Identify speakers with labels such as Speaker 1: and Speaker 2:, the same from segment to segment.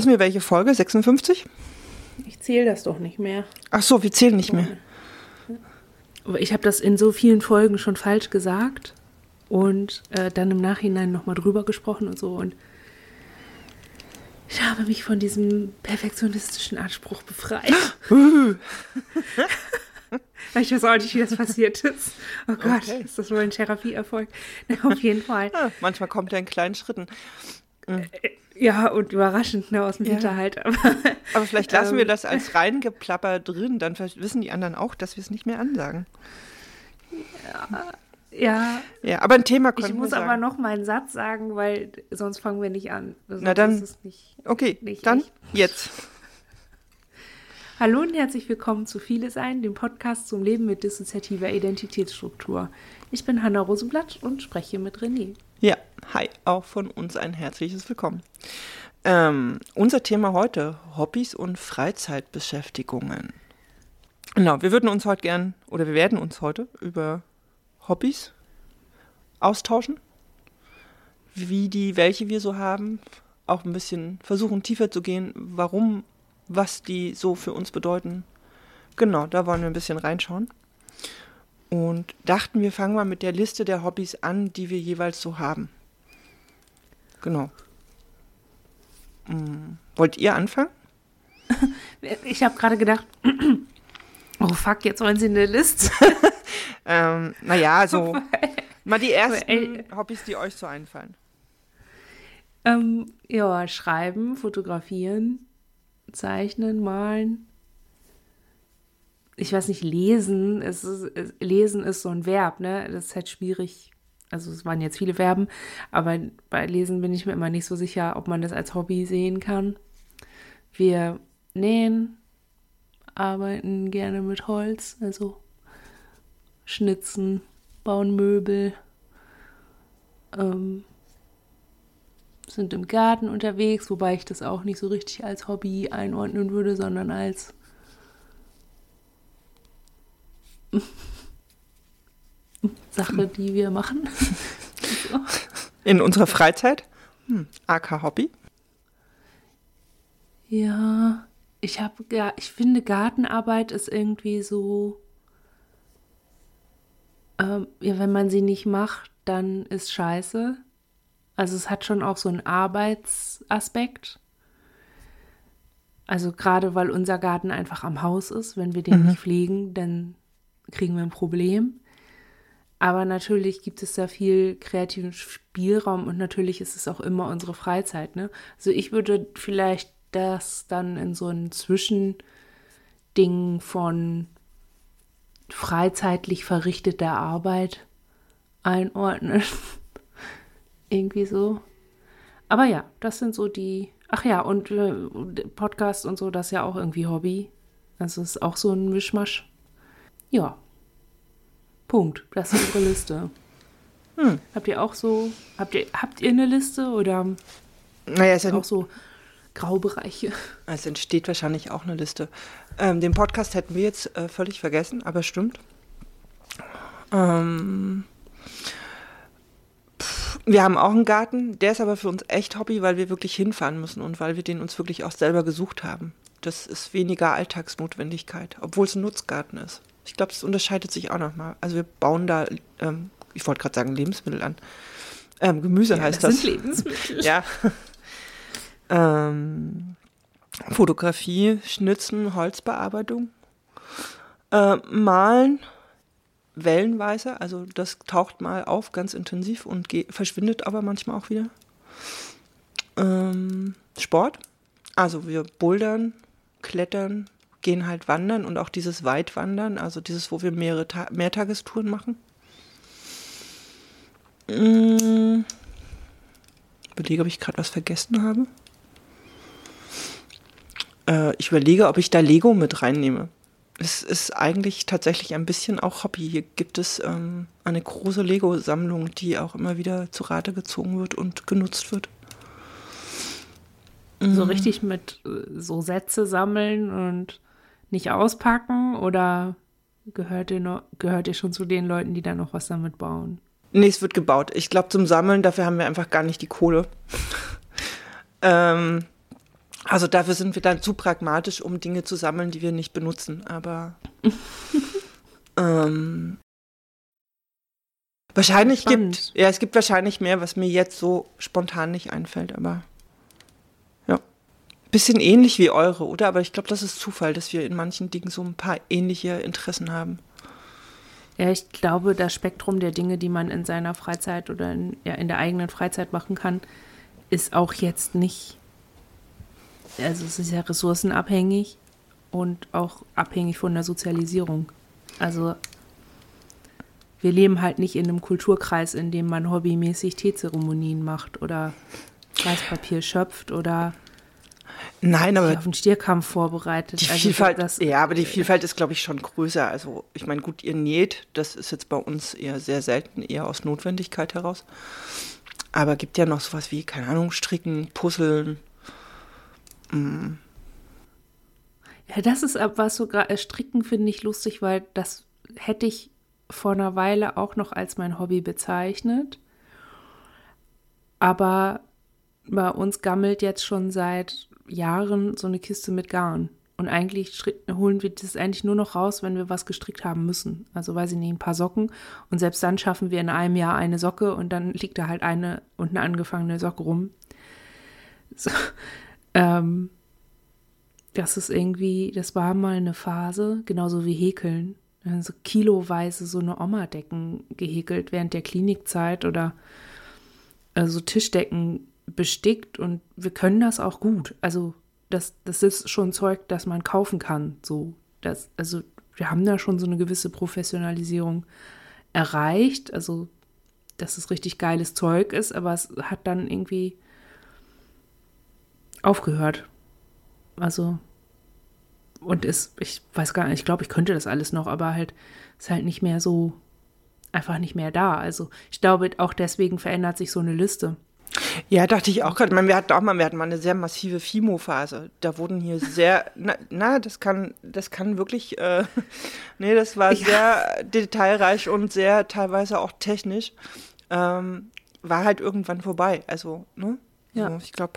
Speaker 1: wissen wir welche Folge? 56?
Speaker 2: Ich zähle das doch nicht mehr.
Speaker 1: Ach so, wir zählen nicht mehr.
Speaker 2: Aber ich habe das in so vielen Folgen schon falsch gesagt und äh, dann im Nachhinein nochmal drüber gesprochen und so. Und ich habe mich von diesem perfektionistischen Anspruch befreit. ich weiß auch nicht, wie das passiert ist. Oh Gott,
Speaker 1: Okay.
Speaker 2: ist das wohl ein Therapieerfolg? Na, auf jeden Fall.
Speaker 1: Ja, manchmal kommt er in kleinen Schritten.
Speaker 2: Ja, und überraschend ne, aus dem
Speaker 1: Ja.
Speaker 2: Hinterhalt. Aber
Speaker 1: Aber vielleicht lassen
Speaker 2: Ähm.
Speaker 1: wir das als reingeplapper drin, dann wissen die anderen auch, dass wir es nicht mehr ansagen.
Speaker 2: ja,
Speaker 1: Ja, aber ein Thema
Speaker 2: ich
Speaker 1: können
Speaker 2: muss
Speaker 1: wir
Speaker 2: aber
Speaker 1: sagen.
Speaker 2: noch meinen Satz sagen, weil sonst fangen wir nicht an. Sonst
Speaker 1: Na dann.
Speaker 2: Ist es nicht.
Speaker 1: Okay,
Speaker 2: nicht
Speaker 1: dann
Speaker 2: echt.
Speaker 1: jetzt.
Speaker 2: Hallo und herzlich willkommen zu Viele Sein, dem Podcast zum Leben mit dissoziativer Identitätsstruktur. Ich bin Hanna Rosenblatt und spreche mit René.
Speaker 1: Hi, auch von uns ein herzliches Willkommen. Ähm, unser Thema heute, Hobbys und Freizeitbeschäftigungen. Genau, wir würden uns heute gern, oder wir werden uns heute über Hobbys austauschen, wie die, welche wir so haben, auch ein bisschen versuchen tiefer zu gehen, warum, was die so für uns bedeuten. Genau, da wollen wir ein bisschen reinschauen. Und dachten, wir fangen mal mit der Liste der Hobbys an, die wir jeweils so haben. Genau. Hm, Wollt ihr anfangen?
Speaker 2: Ich habe gerade gedacht, oh fuck, jetzt wollen sie eine Liste.
Speaker 1: Ähm, naja, so mal die ersten. Hobbys, die euch so einfallen.
Speaker 2: ähm, ja, schreiben, fotografieren, zeichnen, malen. Ich weiß nicht, lesen. Es ist, es, lesen ist so ein Verb, ne? Das ist halt schwierig. Also es waren jetzt viele Verben, aber bei Lesen bin ich mir immer nicht so sicher, ob man das als Hobby sehen kann. Wir nähen, arbeiten gerne mit Holz, also schnitzen, bauen Möbel, ähm, sind im Garten unterwegs, wobei ich das auch nicht so richtig als Hobby einordnen würde, sondern als Sache, die wir machen. so.
Speaker 1: In unserer Freizeit? Hm, AK Hobby.
Speaker 2: Ja, ich habe, ja, ich finde Gartenarbeit ist irgendwie so, ähm, ja, wenn man sie nicht macht, dann ist scheiße. Also es hat schon auch so einen Arbeitsaspekt. Also gerade weil unser Garten einfach am Haus ist, wenn wir den nicht pflegen, dann kriegen wir ein Problem. Aber natürlich gibt es da viel kreativen Spielraum und natürlich ist es auch immer unsere Freizeit. Ne? Also ich würde vielleicht das dann in so ein Zwischending von freizeitlich verrichteter Arbeit einordnen. Irgendwie so. Aber ja, das sind so die. Ach ja, und äh, Podcast und so, das ist ja auch irgendwie Hobby. Also ist auch so ein Mischmasch. Ja. Punkt. Das ist unsere Liste.
Speaker 1: Hm.
Speaker 2: Habt ihr auch so, habt ihr, habt ihr eine Liste oder
Speaker 1: Naja, es,
Speaker 2: auch
Speaker 1: ent
Speaker 2: so Graubereiche?
Speaker 1: es entsteht wahrscheinlich auch eine Liste. Ähm, den Podcast hätten wir jetzt äh, völlig vergessen, aber stimmt. Ähm, pff, wir haben auch einen Garten, der ist aber für uns echt Hobby, weil wir wirklich hinfahren müssen und weil wir den uns wirklich auch selber gesucht haben. Das ist weniger Alltagsnotwendigkeit, obwohl es ein Nutzgarten ist. Ich glaube, es unterscheidet sich auch nochmal. Also wir bauen da, ähm, ich wollte gerade sagen, Lebensmittel an. Ähm, Gemüse heißt das.
Speaker 2: sind Lebensmittel.
Speaker 1: Ja. ähm, Fotografie, Schnitzen, Holzbearbeitung, äh, Malen, wellenweise, also das taucht mal auf ganz intensiv und verschwindet aber manchmal auch wieder. Ähm, Sport, also wir bouldern, klettern, gehen halt wandern und auch dieses Weitwandern, also dieses, wo wir mehrere Ta Mehrtagestouren machen. Mm, überlege, ob ich gerade was vergessen habe. Äh, ich überlege, ob ich da Lego mit reinnehme. Es ist eigentlich tatsächlich ein bisschen auch Hobby. Hier gibt es ähm, eine große Lego-Sammlung, die auch immer wieder zu Rate gezogen wird und genutzt wird.
Speaker 2: So richtig mit äh, so Sätze sammeln und nicht auspacken oder gehört ihr, noch, gehört ihr schon zu den Leuten, die da noch was damit bauen?
Speaker 1: Nee, es wird gebaut. Ich glaube, zum Sammeln, dafür haben wir einfach gar nicht die Kohle. ähm, Also dafür sind wir dann zu pragmatisch, um Dinge zu sammeln, die wir nicht benutzen. Aber ähm, wahrscheinlich gibt, ja, es gibt wahrscheinlich mehr, was mir jetzt so spontan nicht einfällt, aber. Bisschen ähnlich wie eure, oder? Aber ich glaube, das ist Zufall, dass wir in manchen Dingen so ein paar ähnliche Interessen haben.
Speaker 2: Ja, ich glaube, das Spektrum der Dinge, die man in seiner Freizeit oder in, ja, in der eigenen Freizeit machen kann, ist auch jetzt nicht, also es ist ja ressourcenabhängig und auch abhängig von der Sozialisierung. Also wir leben halt nicht in einem Kulturkreis, in dem man hobbymäßig Teezeremonien macht oder Weißpapier schöpft oder
Speaker 1: Nein, aber
Speaker 2: auf den Stierkampf vorbereitet.
Speaker 1: Die
Speaker 2: Also
Speaker 1: Vielfalt,
Speaker 2: das,
Speaker 1: ja, aber die Vielfalt ist, glaube ich, schon größer. Also, ich meine, gut, ihr näht, das ist jetzt bei uns eher sehr selten, eher aus Notwendigkeit heraus. Aber gibt ja noch sowas wie, keine Ahnung, Stricken, Puzzeln. Mm.
Speaker 2: Ja, das ist ab was sogar äh, Stricken finde ich lustig, weil das hätte ich vor einer Weile auch noch als mein Hobby bezeichnet. Aber bei uns gammelt jetzt schon seit Jahren so eine Kiste mit Garn. Und eigentlich holen wir das eigentlich nur noch raus, wenn wir was gestrickt haben müssen. Also weiß ich nicht, ein paar Socken. Und selbst dann schaffen wir in einem Jahr eine Socke und dann liegt da halt eine und eine angefangene Socke rum. So, ähm, das ist irgendwie, das war mal eine Phase, genauso wie Häkeln. Dann so kiloweise so eine Oma-Decken gehäkelt während der Klinikzeit oder äh, so Tischdecken bestickt und wir können das auch gut. Also das, das ist schon Zeug, das man kaufen kann. So, das, also wir haben da schon so eine gewisse Professionalisierung erreicht. Also, dass es richtig geiles Zeug ist, aber es hat dann irgendwie aufgehört. Also, und ist, ich weiß gar nicht, ich glaube, ich könnte das alles noch, aber halt, ist halt nicht mehr so, einfach nicht mehr da. Also, ich glaube, auch deswegen verändert sich so eine Liste.
Speaker 1: Ja, dachte ich auch gerade. Wir hatten auch mal, wir hatten mal eine sehr massive Fimo-Phase. Da wurden hier sehr, na, na, das kann, das kann wirklich, äh, nee, das war
Speaker 2: Ja.
Speaker 1: sehr detailreich und sehr teilweise auch technisch. Ähm, war halt irgendwann vorbei. Also, ne?
Speaker 2: Ja.
Speaker 1: So, ich glaube,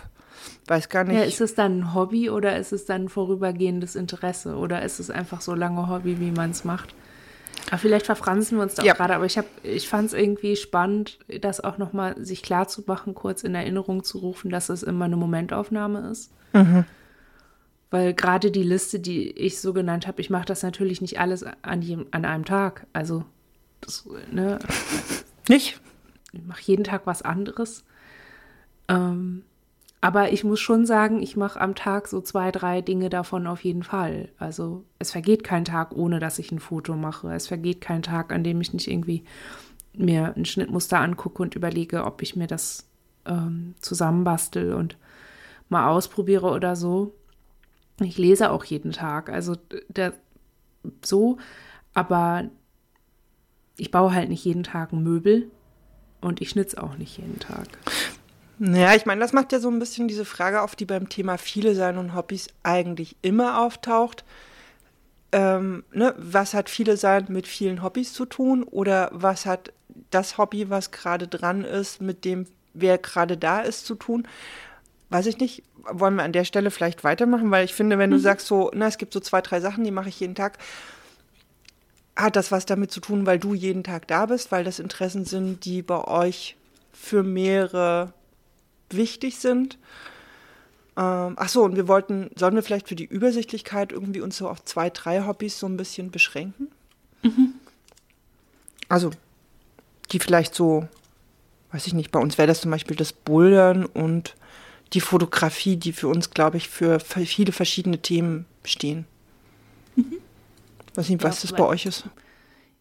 Speaker 1: weiß gar nicht.
Speaker 2: Ja, ist es dann ein Hobby oder ist es dann vorübergehendes Interesse oder ist es einfach so lange Hobby, wie man es macht? Aber vielleicht verfransen wir uns da
Speaker 1: Ja.
Speaker 2: gerade, aber ich, hab- ich fand es irgendwie spannend, das auch nochmal sich klar zu machen, kurz in Erinnerung zu rufen, dass es immer eine Momentaufnahme ist. Weil gerade die Liste, die ich so genannt habe, ich mache das natürlich nicht alles an, jedem, an einem Tag. Also, das, ne,
Speaker 1: nicht?
Speaker 2: ich mache jeden Tag was anderes. Ähm, aber ich muss schon sagen, ich mache am Tag so zwei, drei Dinge davon auf jeden Fall. Also es vergeht kein Tag, ohne dass ich ein Foto mache. Es vergeht kein Tag, an dem ich nicht irgendwie mir ein Schnittmuster angucke und überlege, ob ich mir das ähm, zusammenbastel und mal ausprobiere oder so. Ich lese auch jeden Tag. Also der, so, aber ich baue halt nicht jeden Tag ein Möbel und ich schnitze auch nicht jeden Tag.
Speaker 1: Naja, ich meine, das macht ja so ein bisschen diese Frage auf, die beim Thema viele sein und Hobbys eigentlich immer auftaucht. Ähm, ne, was hat viele sein mit vielen Hobbys zu tun oder was hat das Hobby, was gerade dran ist, mit dem, wer gerade da ist, zu tun? Weiß ich nicht. Wollen wir an der Stelle vielleicht weitermachen? Weil ich finde, wenn du sagst so, na, es gibt so zwei, drei Sachen, die mache ich jeden Tag, hat das was damit zu tun, weil du jeden Tag da bist, weil das Interessen sind, die bei euch für mehrere wichtig sind. Ähm, ach so, und wir wollten, sollen wir vielleicht für die Übersichtlichkeit irgendwie uns so auf zwei, drei Hobbys so ein bisschen beschränken? Also, die vielleicht so, weiß ich nicht, bei uns wäre das zum Beispiel das Bouldern und die Fotografie, die für uns, glaube ich, für viele verschiedene Themen stehen. Weiß nicht,
Speaker 2: Ja,
Speaker 1: was das bei euch ist.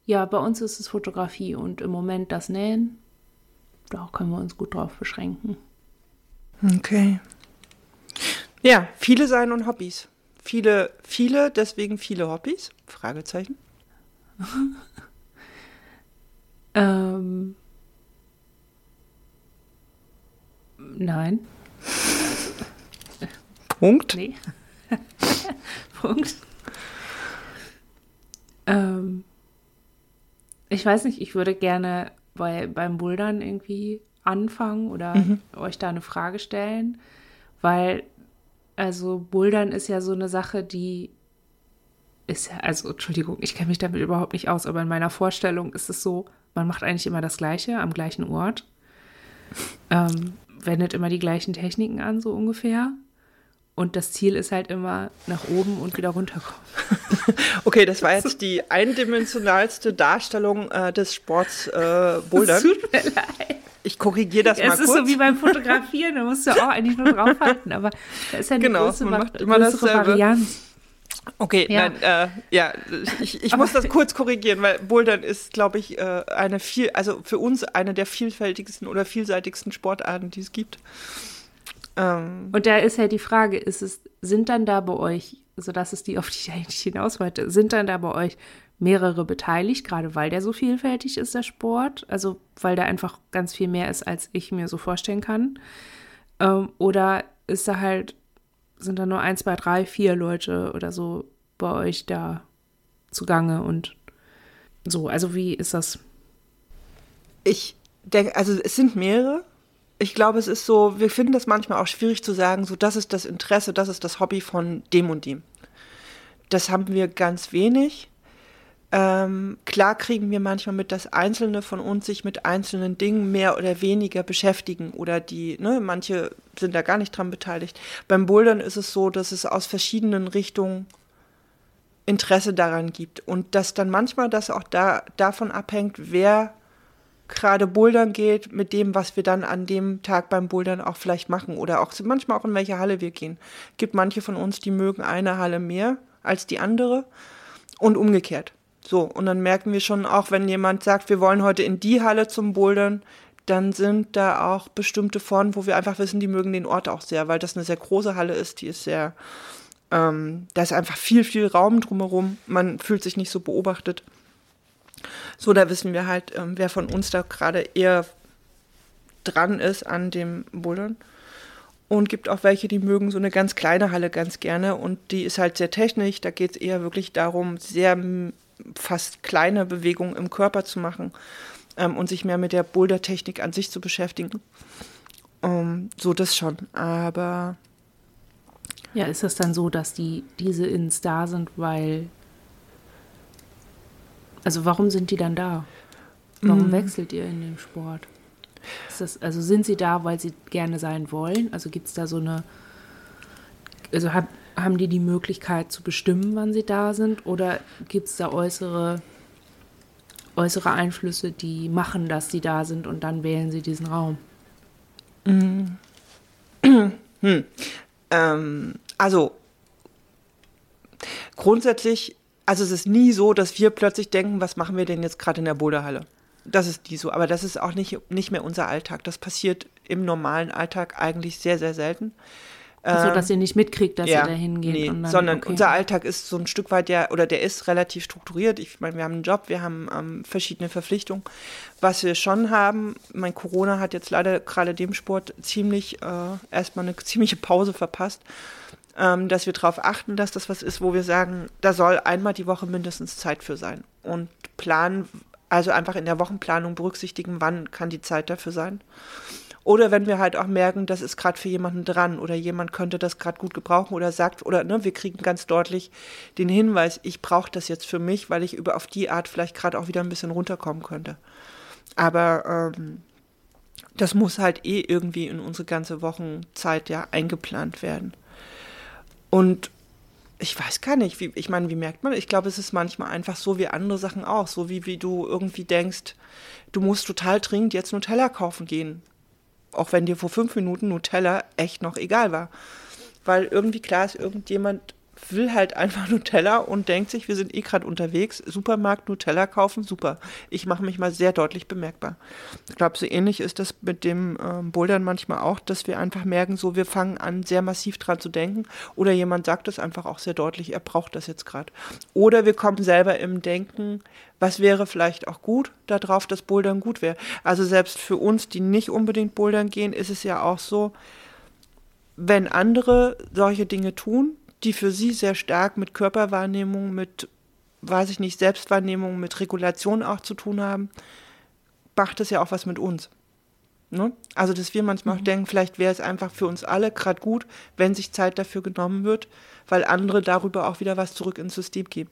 Speaker 2: Ja, bei uns ist es Fotografie und im Moment das Nähen. Da können wir uns gut drauf beschränken.
Speaker 1: Okay. Ja, viele sein und Hobbys. Viele, viele, deswegen viele Hobbys? Fragezeichen.
Speaker 2: Ähm, nein,
Speaker 1: Punkt.
Speaker 2: nee. Punkt. Ähm, ich weiß nicht, ich würde gerne bei, beim Bouldern irgendwie anfangen oder euch da eine Frage stellen, weil also Bouldern ist ja so eine Sache, die ist ja, also Entschuldigung, ich kenne mich damit überhaupt nicht aus, aber in meiner Vorstellung ist es so, man macht eigentlich immer das Gleiche am gleichen Ort, ähm, wendet immer die gleichen Techniken an, so ungefähr. Und das Ziel ist halt immer nach oben und wieder runterkommen.
Speaker 1: okay, das war jetzt die eindimensionalste Darstellung äh, des Sports äh, Bouldern. Tut mir leid. Ich korrigiere das ja, mal kurz.
Speaker 2: Es ist so wie beim Fotografieren, da musst du auch eigentlich nur draufhalten, aber da ist ja eine genau, große, man macht immer größere Varianz.
Speaker 1: Okay, ja. nein, äh, ja, ich, ich muss das kurz korrigieren, weil Bouldern ist, glaube ich, äh, eine viel, also für uns eine der vielfältigsten oder vielseitigsten Sportarten, die es gibt.
Speaker 2: Ähm, Und da ist ja die Frage, ist es, sind dann da bei euch, das ist die, auf die ich eigentlich hinaus wollte, sind dann da bei euch mehrere beteiligt, gerade weil der so vielfältig ist, der Sport, also weil da einfach ganz viel mehr ist, als ich mir so vorstellen kann? Ähm, oder ist da halt sind da nur ein, zwei, drei, vier Leute oder so bei euch da zugange und so. Also wie ist das?
Speaker 1: Ich denke, also es sind mehrere. Ich glaube, es ist so, wir finden das manchmal auch schwierig zu sagen, so das ist das Interesse, das ist das Hobby von dem und dem. Das haben wir ganz wenig. Ähm, klar kriegen wir manchmal mit, dass Einzelne von uns sich mit einzelnen Dingen mehr oder weniger beschäftigen oder die, ne, manche sind da gar nicht dran beteiligt. Beim Bouldern ist es so, dass es aus verschiedenen Richtungen Interesse daran gibt und dass dann manchmal das auch da, davon abhängt, wer gerade Bouldern geht, mit dem, was wir dann an dem Tag beim Bouldern auch vielleicht machen oder auch manchmal auch in welche Halle wir gehen. Es gibt manche von uns, die mögen eine Halle mehr als die andere und umgekehrt. So, und dann merken wir schon auch, wenn jemand sagt, wir wollen heute in die Halle zum Bouldern, dann sind da auch bestimmte von, wo wir einfach wissen, die mögen den Ort auch sehr, weil das eine sehr große Halle ist, die ist sehr, ähm, da ist einfach viel, viel Raum drumherum, man fühlt sich nicht so beobachtet. So, da wissen wir halt, ähm, wer von uns da gerade eher dran ist an dem Bouldern. Und gibt auch welche, die mögen so eine ganz kleine Halle ganz gerne und die ist halt sehr technisch. Da geht es eher wirklich darum, sehr fast kleine Bewegungen im Körper zu machen ähm, und sich mehr mit der Boulder-Technik an sich zu beschäftigen. Ähm, so das schon, aber.
Speaker 2: Ja, ist es dann so, dass die, diese Ins da sind, weil. Also warum sind die dann da? Warum mm. wechselt ihr in den Sport? Das, also sind sie da, weil sie gerne sein wollen? Also gibt es da so eine. Also hab, haben die die Möglichkeit zu bestimmen, wann sie da sind? Oder gibt es da äußere, äußere Einflüsse, die machen, dass sie da sind und dann wählen sie diesen Raum?
Speaker 1: Mhm. Hm. Ähm, also grundsätzlich, also es ist nie so, dass wir plötzlich denken, was machen wir denn jetzt gerade in der Boulderhalle? Das ist nie so, aber das ist auch nicht, nicht mehr unser Alltag. Das passiert im normalen Alltag eigentlich sehr, sehr selten.
Speaker 2: So, dass ihr nicht mitkriegt, dass ja, ihr da hingeht.
Speaker 1: Nee, dann, sondern okay. unser Alltag ist so ein Stück weit ja, oder der ist relativ strukturiert. Ich meine, wir haben einen Job, wir haben ähm, verschiedene Verpflichtungen. Was wir schon haben, mein Corona hat jetzt leider gerade dem Sport ziemlich äh, erstmal eine ziemliche Pause verpasst. Ähm, dass wir darauf achten, dass das was ist, wo wir sagen, da soll einmal die Woche mindestens Zeit für sein. Und planen, also einfach in der Wochenplanung berücksichtigen, wann kann die Zeit dafür sein. Oder wenn wir halt auch merken, das ist gerade für jemanden dran oder jemand könnte das gerade gut gebrauchen oder sagt, oder ne, wir kriegen ganz deutlich den Hinweis, ich brauche das jetzt für mich, weil ich über auf die Art vielleicht gerade auch wieder ein bisschen runterkommen könnte. Aber ähm, das muss halt eh irgendwie in unsere ganze Wochenzeit ja eingeplant werden. Und ich weiß gar nicht, wie, ich meine, wie merkt man? Ich glaube, es ist manchmal einfach so wie andere Sachen auch, so wie, wie du irgendwie denkst, du musst total dringend jetzt Nutella kaufen gehen auch wenn dir vor fünf Minuten Nutella echt noch egal war. Weil irgendwie klar ist, irgendjemand will halt einfach Nutella und denkt sich, wir sind eh gerade unterwegs, Supermarkt Nutella kaufen, super. Ich mache mich mal sehr deutlich bemerkbar. Ich glaube, so ähnlich ist das mit dem ähm, Bouldern manchmal auch, dass wir einfach merken, so wir fangen an, sehr massiv dran zu denken. Oder jemand sagt es einfach auch sehr deutlich, er braucht das jetzt gerade. Oder wir kommen selber im Denken, was wäre vielleicht auch gut darauf, dass Bouldern gut wäre. Also selbst für uns, die nicht unbedingt Bouldern gehen, ist es ja auch so, wenn andere solche Dinge tun, die für sie sehr stark mit Körperwahrnehmung, mit, weiß ich nicht, Selbstwahrnehmung, mit Regulation auch zu tun haben, macht es ja auch was mit uns. Ne? Also, dass wir manchmal mhm. auch denken, vielleicht wäre es einfach für uns alle gerade gut, wenn sich Zeit dafür genommen wird, weil andere darüber auch wieder was zurück ins System geben.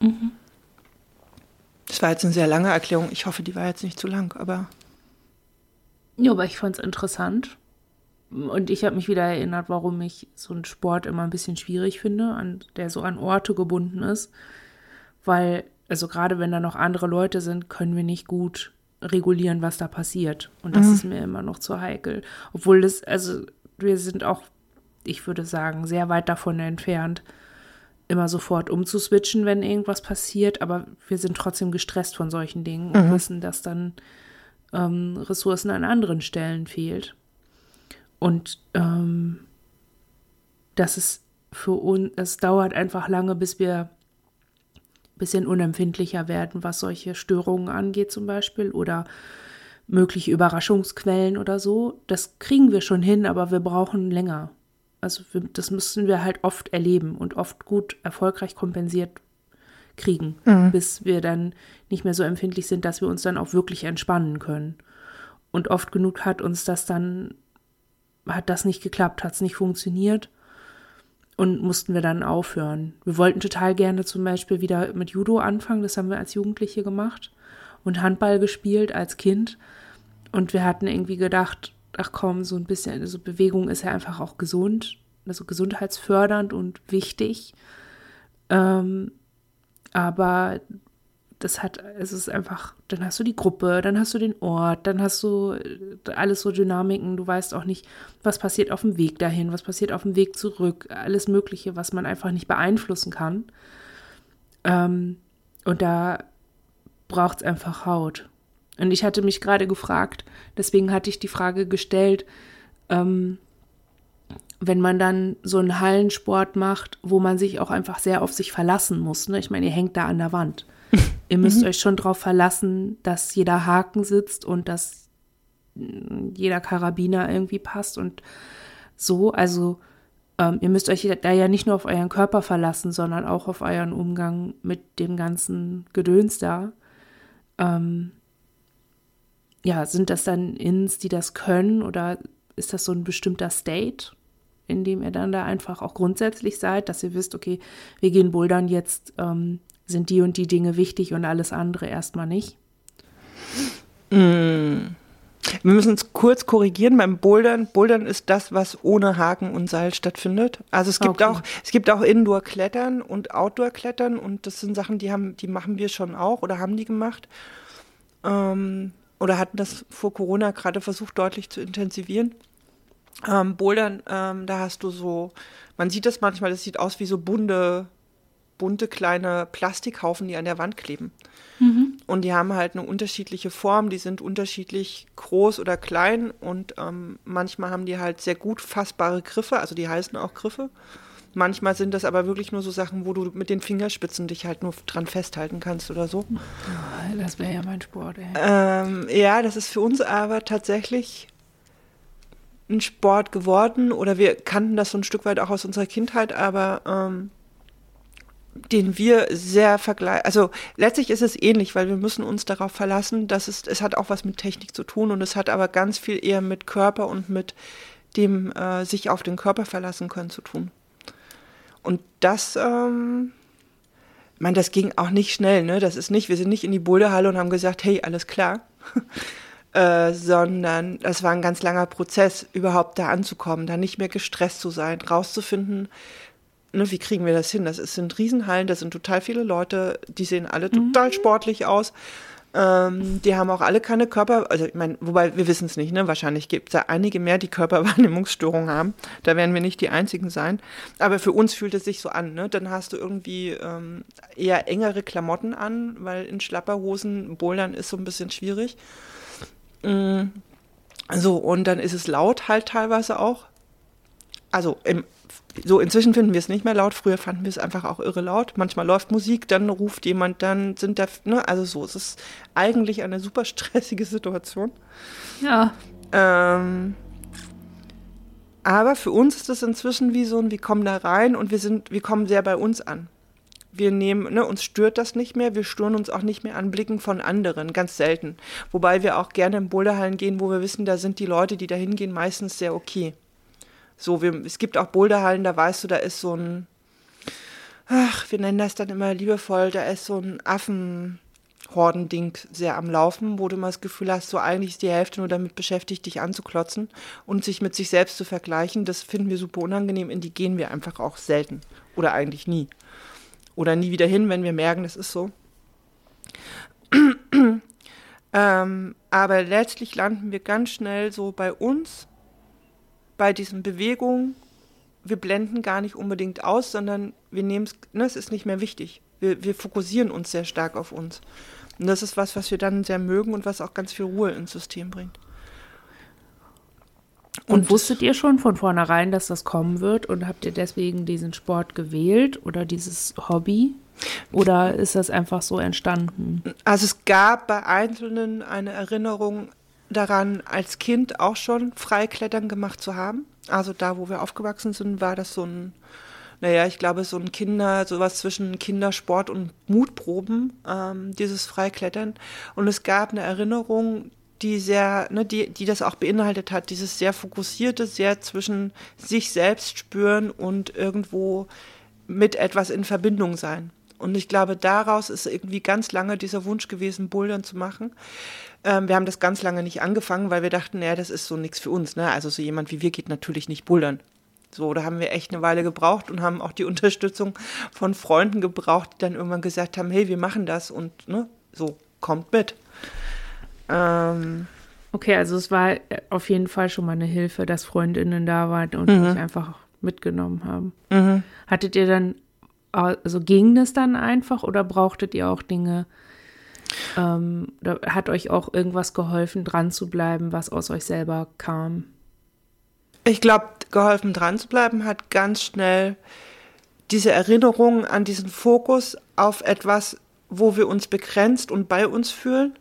Speaker 1: Mhm. Das war jetzt eine sehr lange Erklärung. Ich hoffe, die war jetzt nicht zu lang, aber.
Speaker 2: Ja, aber ich fand es interessant. Und ich habe mich wieder erinnert, warum ich so einen Sport immer ein bisschen schwierig finde, an, der so an Orte gebunden ist. Weil, also gerade wenn da noch andere Leute sind, können wir nicht gut regulieren, was da passiert. Und das mhm. ist mir immer noch zu heikel. Obwohl das, also wir sind auch, ich würde sagen, sehr weit davon entfernt, immer sofort umzuswitchen, wenn irgendwas passiert. Aber wir sind trotzdem gestresst von solchen Dingen und mhm. wissen, dass dann ähm, Ressourcen an anderen Stellen fehlt. Und ähm, das ist für uns, es dauert einfach lange, bis wir ein bisschen unempfindlicher werden, was solche Störungen angeht zum Beispiel oder mögliche Überraschungsquellen oder so. Das kriegen wir schon hin, aber wir brauchen länger. Also wir, das müssen wir halt oft erleben und oft gut erfolgreich kompensiert kriegen, mhm. bis wir dann nicht mehr so empfindlich sind, dass wir uns dann auch wirklich entspannen können. Und oft genug hat uns das dann hat das nicht geklappt, hat es nicht funktioniert und mussten wir dann aufhören. Wir wollten total gerne zum Beispiel wieder mit Judo anfangen, das haben wir als Jugendliche gemacht und Handball gespielt als Kind und wir hatten irgendwie gedacht, ach komm, so ein bisschen, also Bewegung ist ja einfach auch gesund, also gesundheitsfördernd und wichtig. Ähm, aber das hat, es ist einfach, dann hast du die Gruppe, dann hast du den Ort, dann hast du äh, alles so Dynamiken, du weißt auch nicht, was passiert auf dem Weg dahin, was passiert auf dem Weg zurück, alles Mögliche, was man einfach nicht beeinflussen kann. Ähm, und da braucht es einfach Haut. Und ich hatte mich gerade gefragt, deswegen hatte ich die Frage gestellt, ähm, wenn man dann so einen Hallensport macht, wo man sich auch einfach sehr auf sich verlassen muss. Ne? Ich meine, ihr hängt da an der Wand. Ihr müsst mhm. euch schon darauf verlassen, dass jeder Haken sitzt und dass mm, jeder Karabiner irgendwie passt und so. Also ähm, ihr müsst euch da ja nicht nur auf euren Körper verlassen, sondern auch auf euren Umgang mit dem ganzen Gedöns da. Ähm, ja, sind das dann Ins, die das können oder ist das so ein bestimmter State, in dem ihr dann da einfach auch grundsätzlich seid, dass ihr wisst, okay, wir gehen bouldern jetzt ähm, sind die und die Dinge wichtig und alles andere erstmal nicht?
Speaker 1: Mm. Wir müssen es kurz korrigieren beim Bouldern. Bouldern ist das, was ohne Haken und Seil stattfindet. Also es gibt okay. auch, es gibt auch Indoor-Klettern und Outdoor-Klettern und das sind Sachen, die haben, die machen wir schon auch oder haben die gemacht. Ähm, oder hatten das vor Corona gerade versucht, deutlich zu intensivieren. Ähm, Bouldern, ähm, da hast du so, man sieht das manchmal, das sieht aus wie so bunte bunte kleine Plastikhaufen, die an der Wand kleben. Mhm. Und die haben halt eine unterschiedliche Form, die sind unterschiedlich groß oder klein und ähm, manchmal haben die halt sehr gut fassbare Griffe, also die heißen auch Griffe. Manchmal sind das aber wirklich nur so Sachen, wo du mit den Fingerspitzen dich halt nur dran festhalten kannst oder so.
Speaker 2: Das wäre ja mein Sport, ey.
Speaker 1: Ähm, ja, das ist für uns aber tatsächlich ein Sport geworden oder wir kannten das so ein Stück weit auch aus unserer Kindheit, aber ähm, den wir sehr vergleichen. Also letztlich ist es ähnlich, weil wir müssen uns darauf verlassen, dass es, es hat auch was mit Technik zu tun und es hat aber ganz viel eher mit Körper und mit dem äh, sich auf den Körper verlassen können zu tun. Und das, ähm, ich meine, das ging auch nicht schnell, ne? Das ist nicht, wir sind nicht in die Boulderhalle und haben gesagt, hey, alles klar. äh, sondern das war ein ganz langer Prozess, überhaupt da anzukommen, da nicht mehr gestresst zu sein, rauszufinden, ne, wie kriegen wir das hin? Das ist, sind Riesenhallen, da sind total viele Leute, die sehen alle total mhm. sportlich aus. Ähm, die haben auch alle keine Körper, also ich meine, wobei wir wissen es nicht, ne? Wahrscheinlich gibt es da einige mehr, die Körperwahrnehmungsstörungen haben. Da werden wir nicht die einzigen sein. Aber für uns fühlt es sich so an, ne? Dann hast du irgendwie ähm, eher engere Klamotten an, weil in Schlapperhosen bouldern ist so ein bisschen schwierig. Mhm. So, und dann ist es laut halt teilweise auch. Also im so, inzwischen finden wir es nicht mehr laut. Früher fanden wir es einfach auch irre laut. Manchmal läuft Musik, dann ruft jemand, dann sind da, ne, also so. Es ist eigentlich eine super stressige Situation.
Speaker 2: Ja.
Speaker 1: Ähm, aber für uns ist es inzwischen wie so ein, wir kommen da rein und wir sind, wir kommen sehr bei uns an. wir nehmen, ne, uns stört das nicht mehr, wir stören uns auch nicht mehr an Blicken von anderen, ganz selten. Wobei wir auch gerne in Boulderhallen gehen, wo wir wissen, da sind die Leute, die da hingehen, meistens sehr okay. So, wir, es gibt auch Boulderhallen, da weißt du, da ist so ein, ach, wir nennen das dann immer liebevoll, da ist so ein Affenhordending sehr am Laufen, wo du mal das Gefühl hast, so eigentlich ist die Hälfte nur damit beschäftigt, dich anzuklotzen und sich mit sich selbst zu vergleichen. Das finden wir super unangenehm, in die gehen wir einfach auch selten oder eigentlich nie oder nie wieder hin, wenn wir merken, das ist so. ähm, aber letztlich landen wir ganz schnell so bei uns, bei diesen Bewegungen. Wir blenden gar nicht unbedingt aus, sondern wir nehmen es, ne, es ist nicht mehr wichtig. Wir, wir fokussieren uns sehr stark auf uns. Und das ist was, was wir dann sehr mögen und was auch ganz viel Ruhe ins System bringt.
Speaker 2: Und, und, wusstet ihr schon von vornherein, dass das kommen wird und habt ihr deswegen diesen Sport gewählt oder dieses Hobby? Oder ist das einfach so entstanden?
Speaker 1: Also es gab bei Einzelnen eine Erinnerung daran, als Kind auch schon Freiklettern gemacht zu haben. Also da, wo wir aufgewachsen sind, war das so ein, naja, ich glaube, so ein Kinder, sowas zwischen Kindersport und Mutproben, ähm, dieses Freiklettern. Und es gab eine Erinnerung, die sehr, ne, die, die das auch beinhaltet hat, dieses sehr fokussierte, sehr zwischen sich selbst spüren und irgendwo mit etwas in Verbindung sein. Und ich glaube, daraus ist irgendwie ganz lange dieser Wunsch gewesen, Bouldern zu machen. Ähm, wir haben das ganz lange nicht angefangen, weil wir dachten, naja, das ist so nichts für uns. Ne? Also so jemand wie wir geht natürlich nicht bouldern. So, da haben wir echt eine Weile gebraucht und haben auch die Unterstützung von Freunden gebraucht, die dann irgendwann gesagt haben, hey, wir machen das und ne, so, kommt mit.
Speaker 2: Ähm, okay, also es war auf jeden Fall schon mal eine Hilfe, dass Freundinnen da waren und mhm. mich einfach mitgenommen haben. Mhm. Hattet ihr dann, also ging das dann einfach oder brauchtet ihr auch Dinge, ähm, hat euch auch irgendwas geholfen, dran zu bleiben, was aus euch selber kam?
Speaker 1: Ich glaube, geholfen dran zu bleiben hat ganz schnell diese Erinnerung an diesen Fokus auf etwas, wo wir uns begrenzt und bei uns fühlen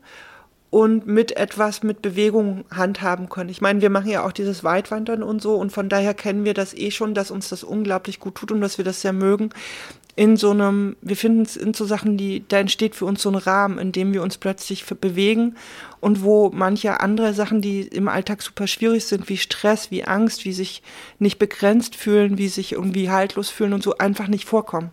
Speaker 1: und mit etwas mit Bewegung handhaben können. Ich meine, wir machen ja auch dieses Weitwandern und so und von daher kennen wir das eh schon, dass uns das unglaublich gut tut und dass wir das sehr mögen. In so einem, wir finden es in so Sachen, die, da entsteht für uns so ein Rahmen, in dem wir uns plötzlich bewegen und wo manche andere Sachen, die im Alltag super schwierig sind, wie Stress, wie Angst, wie sich nicht begrenzt fühlen, wie sich irgendwie haltlos fühlen und so einfach nicht vorkommen.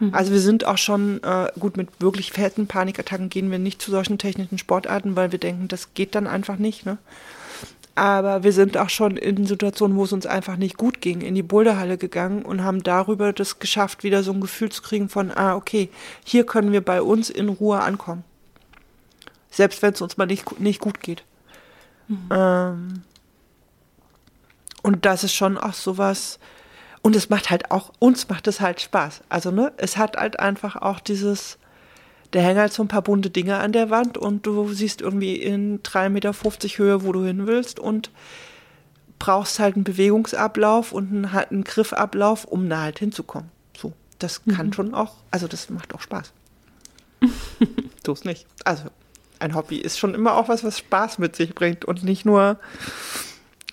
Speaker 1: Mhm. Also wir sind auch schon, äh, gut, mit wirklich fetten Panikattacken gehen wir nicht zu solchen technischen Sportarten, weil wir denken, das geht dann einfach nicht. Ne? Aber wir sind auch schon in Situationen, wo es uns einfach nicht gut ging, in die Boulderhalle gegangen und haben darüber das geschafft, wieder so ein Gefühl zu kriegen von, ah, okay, hier können wir bei uns in Ruhe ankommen. Selbst wenn es uns mal nicht, nicht gut geht. Mhm. Ähm, und das ist schon auch sowas, und es macht halt auch, uns macht es halt Spaß. Also, ne, es hat halt einfach auch dieses, da hängen halt so ein paar bunte Dinge an der Wand und du siehst irgendwie in 3,50 Meter Höhe, wo du hin willst und brauchst halt einen Bewegungsablauf und einen, halt einen Griffablauf, um da halt hinzukommen. So, das kann mhm. schon auch, also das macht auch Spaß. so ist nicht. Also, ein Hobby ist schon immer auch was, was Spaß mit sich bringt und nicht nur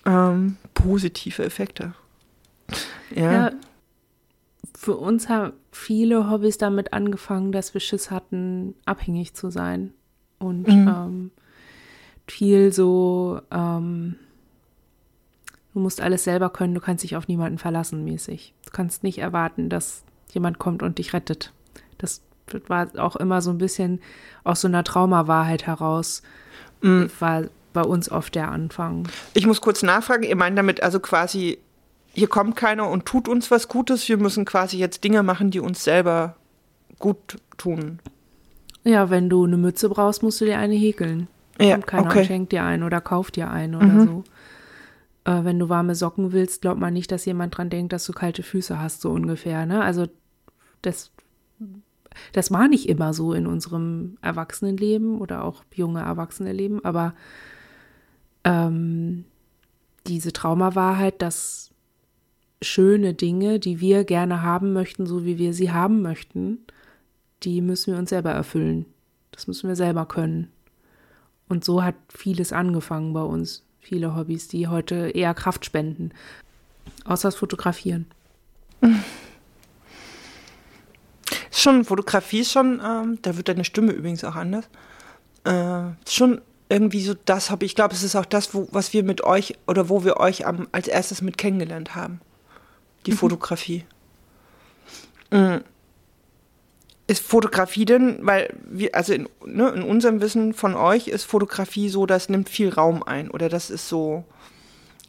Speaker 1: ähm, positive Effekte.
Speaker 2: Ja. ja. Für uns haben viele Hobbys damit angefangen, dass wir Schiss hatten, abhängig zu sein. Und mhm. ähm, viel so, ähm, du musst alles selber können, du kannst dich auf niemanden verlassen mäßig. Du kannst nicht erwarten, dass jemand kommt und dich rettet. Das war auch immer so ein bisschen aus so einer Traumawahrheit heraus, mhm. war bei uns oft der Anfang.
Speaker 1: Ich muss kurz nachfragen, ihr meint damit also quasi hier kommt keiner und tut uns was Gutes. Wir müssen quasi jetzt Dinge machen, die uns selber gut tun.
Speaker 2: Ja, wenn du eine Mütze brauchst, musst du dir eine häkeln. Ja, kommt keiner okay. und schenkt dir ein oder kauft dir ein oder mhm. so. Äh, wenn du warme Socken willst, glaubt man nicht, dass jemand dran denkt, dass du kalte Füße hast, so ungefähr. Ne? Also das, das war nicht immer so in unserem Erwachsenenleben oder auch junge Erwachsenenleben, aber ähm, diese Traumawahrheit, dass schöne Dinge, die wir gerne haben möchten, so wie wir sie haben möchten, die müssen wir uns selber erfüllen. Das müssen wir selber können. Und so hat vieles angefangen bei uns. Viele Hobbys, die heute eher Kraft spenden. Außer das Fotografieren.
Speaker 1: schon, Fotografie ist schon, ähm, da wird deine Stimme übrigens auch anders. Äh, schon irgendwie so das habe ich glaube, es ist auch das, wo, was wir mit euch oder wo wir euch am, als erstes mit kennengelernt haben. Die mhm. Fotografie. Mhm. Ist Fotografie denn, weil wir, also in, ne, in unserem Wissen von euch ist Fotografie so, das nimmt viel Raum ein oder das ist so,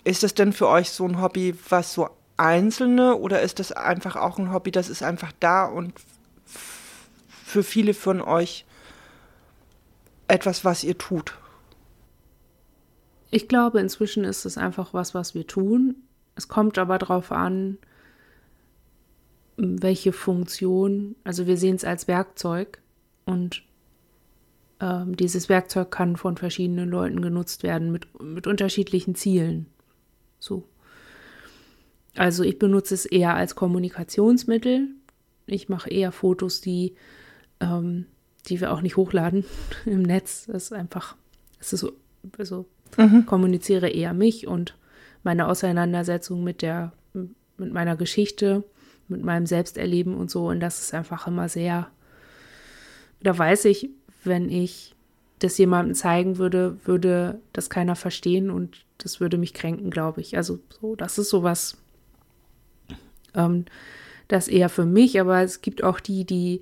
Speaker 1: ist das denn für euch so ein Hobby, was so einzelne oder ist das einfach auch ein Hobby, das ist einfach da und für viele von euch etwas, was ihr tut?
Speaker 2: Ich glaube, inzwischen ist es einfach was, was wir tun. Es kommt aber darauf an, welche Funktion, also wir sehen es als Werkzeug und ähm, dieses Werkzeug kann von verschiedenen Leuten genutzt werden mit, mit unterschiedlichen Zielen. So. Also ich benutze es eher als Kommunikationsmittel. Ich mache eher Fotos, die, ähm, die wir auch nicht hochladen im Netz. Das ist einfach, es ist so, also mhm. kommuniziere eher mich und meine Auseinandersetzung mit der, mit meiner Geschichte, mit meinem Selbsterleben und so. Und das ist einfach immer sehr, da weiß ich, wenn ich das jemandem zeigen würde, würde das keiner verstehen und das würde mich kränken, glaube ich. Also so, das ist sowas, ähm, das eher für mich, aber es gibt auch die, die,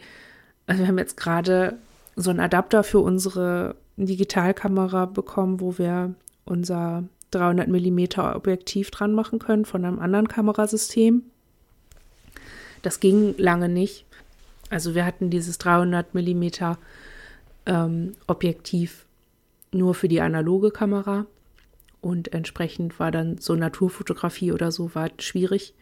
Speaker 2: also wir haben jetzt gerade so einen Adapter für unsere Digitalkamera bekommen, wo wir unser 300 mm Objektiv dran machen können von einem anderen Kamerasystem. Das ging lange nicht. Also wir hatten dieses 300 mm ähm, Objektiv nur für die analoge Kamera und entsprechend war dann so Naturfotografie oder so war schwierig.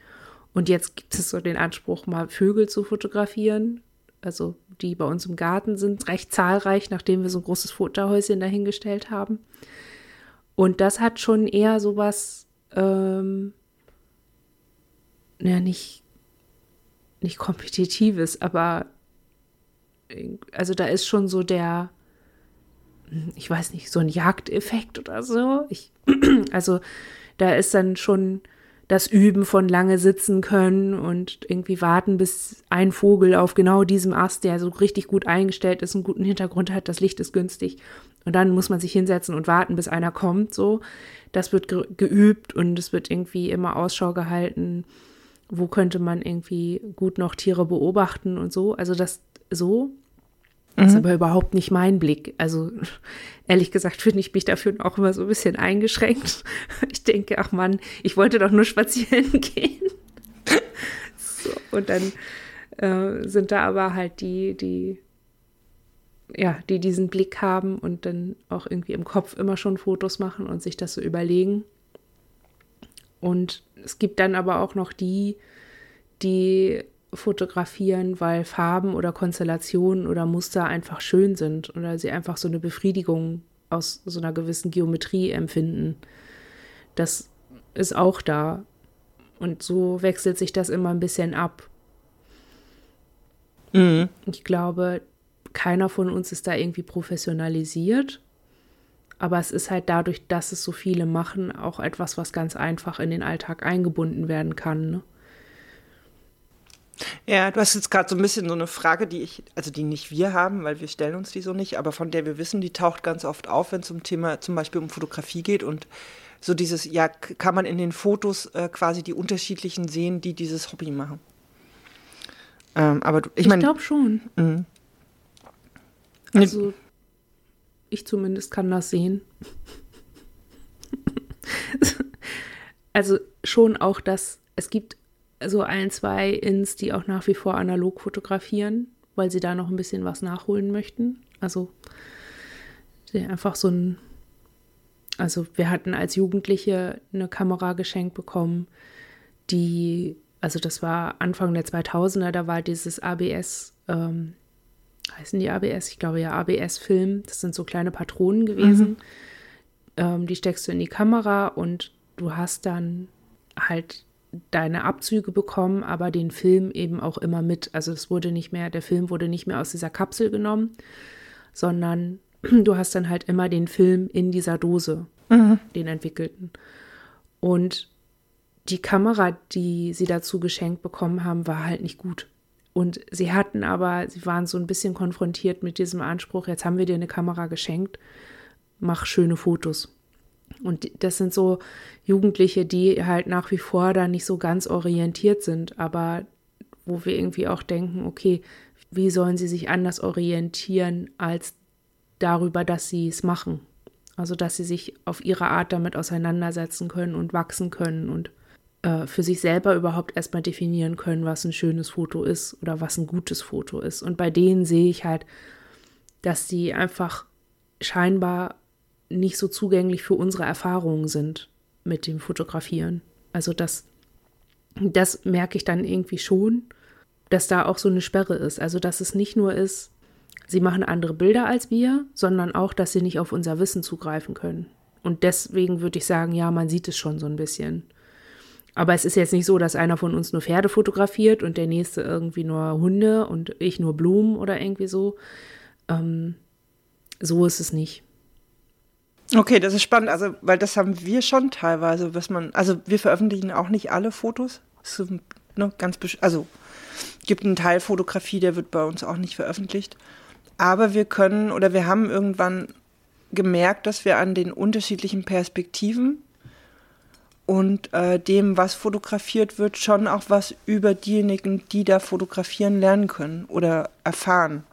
Speaker 2: Und jetzt gibt es so den Anspruch, mal Vögel zu fotografieren also die bei uns im Garten sind, recht zahlreich, nachdem wir so ein großes Futterhäuschen dahingestellt haben. Und das hat schon eher sowas, ähm, ja, nicht, nicht kompetitives, aber also da ist schon so der, ich weiß nicht, so ein Jagdeffekt oder so. Ich, also da ist dann schon das Üben von lange sitzen können und irgendwie warten, bis ein Vogel auf genau diesem Ast, der so richtig gut eingestellt ist, einen guten Hintergrund hat, das Licht ist günstig. Und dann muss man sich hinsetzen und warten, bis einer kommt. So, das wird ge geübt und es wird irgendwie immer Ausschau gehalten. Wo könnte man irgendwie gut noch Tiere beobachten und so. Also das so das ist mhm. aber überhaupt nicht mein Blick. Also ehrlich gesagt finde ich mich dafür auch immer so ein bisschen eingeschränkt. Ich denke, ach Mann, ich wollte doch nur spazieren gehen. So, und dann äh, sind da aber halt die, die, ja, die diesen Blick haben und dann auch irgendwie im Kopf immer schon Fotos machen und sich das so überlegen. Und es gibt dann aber auch noch die, die fotografieren, weil Farben oder Konstellationen oder Muster einfach schön sind oder sie einfach so eine Befriedigung aus so einer gewissen Geometrie empfinden. Das ist auch da. Und so wechselt sich das immer ein bisschen ab. Mhm. Ich glaube, keiner von uns ist da irgendwie professionalisiert. Aber es ist halt dadurch, dass es so viele machen, auch etwas, was ganz einfach in den Alltag eingebunden werden kann. Ne?
Speaker 1: Ja, du hast jetzt gerade so ein bisschen so eine Frage, die ich, also die nicht wir haben, weil wir stellen uns die so nicht, aber von der wir wissen, die taucht ganz oft auf, wenn es um Thema zum Beispiel um Fotografie geht und so dieses, ja, kann man in den Fotos äh, quasi die unterschiedlichen sehen, die dieses Hobby machen. Ähm, aber du, ich meine.
Speaker 2: Ich glaube schon. Mh. Also, ich zumindest kann das sehen. also schon auch, dass es gibt so ein, zwei Ins, die auch nach wie vor analog fotografieren, weil sie da noch ein bisschen was nachholen möchten. Also einfach so ein, also wir hatten als Jugendliche eine Kamera geschenkt bekommen, die, also das war Anfang der 2000er, da war dieses ABS, ähm, heißen die ABS? Ich glaube ja ABS-Film. Das sind so kleine Patronen gewesen. Mhm. Ähm, die steckst du in die Kamera und du hast dann halt deine Abzüge bekommen, aber den Film eben auch immer mit. Also es wurde nicht mehr, der Film wurde nicht mehr aus dieser Kapsel genommen, sondern du hast dann halt immer den Film in dieser Dose, mhm. den entwickelten. Und die Kamera, die sie dazu geschenkt bekommen haben, war halt nicht gut. Und sie hatten aber, sie waren so ein bisschen konfrontiert mit diesem Anspruch, jetzt haben wir dir eine Kamera geschenkt, mach schöne Fotos. Und das sind so Jugendliche, die halt nach wie vor da nicht so ganz orientiert sind, aber wo wir irgendwie auch denken, okay, wie sollen sie sich anders orientieren als darüber, dass sie es machen? Also, dass sie sich auf ihre Art damit auseinandersetzen können und wachsen können und äh, für sich selber überhaupt erstmal definieren können, was ein schönes Foto ist oder was ein gutes Foto ist. Und bei denen sehe ich halt, dass sie einfach scheinbar nicht so zugänglich für unsere Erfahrungen sind mit dem Fotografieren. Also das, das merke ich dann irgendwie schon, dass da auch so eine Sperre ist. Also dass es nicht nur ist, sie machen andere Bilder als wir, sondern auch, dass sie nicht auf unser Wissen zugreifen können. Und deswegen würde ich sagen, ja, man sieht es schon so ein bisschen. Aber es ist jetzt nicht so, dass einer von uns nur Pferde fotografiert und der nächste irgendwie nur Hunde und ich nur Blumen oder irgendwie so. Ähm, so ist es nicht.
Speaker 1: Okay, das ist spannend, also weil das haben wir schon teilweise, was man, also wir veröffentlichen auch nicht alle Fotos. Ist, ne, ganz, also gibt einen Teil Fotografie, der wird bei uns auch nicht veröffentlicht. Aber wir können oder wir haben irgendwann gemerkt, dass wir an den unterschiedlichen Perspektiven und äh, dem, was fotografiert wird, schon auch was über diejenigen, die da fotografieren, lernen können oder erfahren.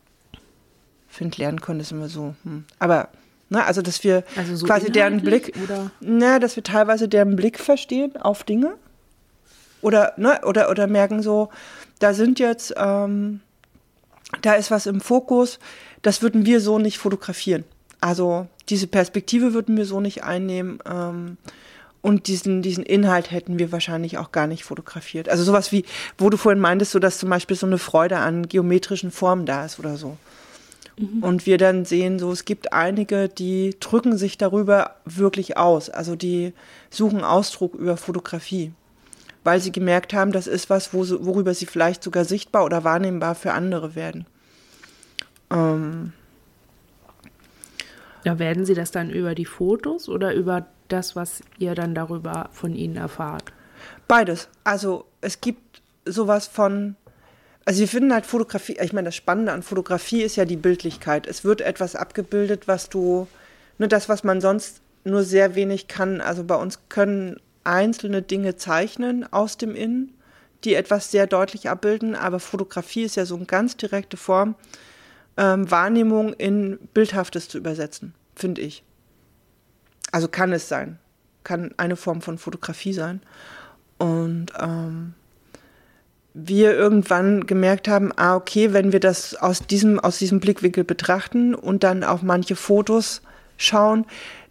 Speaker 1: Ich finde, lernen können ist immer so. Hm. Aber Ne, also, dass wir also so quasi deren Blick, oder? Na, dass wir teilweise deren Blick verstehen auf Dinge. Oder, ne, oder, oder merken so, da sind jetzt, ähm, da ist was im Fokus, das würden wir so nicht fotografieren. Also diese Perspektive würden wir so nicht einnehmen. Ähm, und diesen, diesen Inhalt hätten wir wahrscheinlich auch gar nicht fotografiert. Also sowas wie, wo du vorhin meintest, so dass zum Beispiel so eine Freude an geometrischen Formen da ist oder so. Mhm. Und wir dann sehen, so es gibt einige, die drücken sich darüber wirklich aus. Also die suchen Ausdruck über Fotografie, weil sie gemerkt haben, das ist was, wo, worüber sie vielleicht sogar sichtbar oder wahrnehmbar für andere werden. Ähm,
Speaker 2: ja, werden Sie das dann über die Fotos oder über das, was ihr dann darüber von ihnen erfahrt?
Speaker 1: Beides. Also es gibt sowas von also wir finden halt Fotografie, ich meine, das Spannende an Fotografie ist ja die Bildlichkeit. Es wird etwas abgebildet, was du, nur das, was man sonst nur sehr wenig kann. Also bei uns können einzelne Dinge zeichnen aus dem Innen, die etwas sehr deutlich abbilden, aber Fotografie ist ja so eine ganz direkte Form, ähm, Wahrnehmung in Bildhaftes zu übersetzen, finde ich. Also kann es sein. Kann eine Form von Fotografie sein. Und ähm, wir irgendwann gemerkt haben, ah, okay, wenn wir das aus diesem, aus diesem Blickwinkel betrachten und dann auf manche Fotos schauen,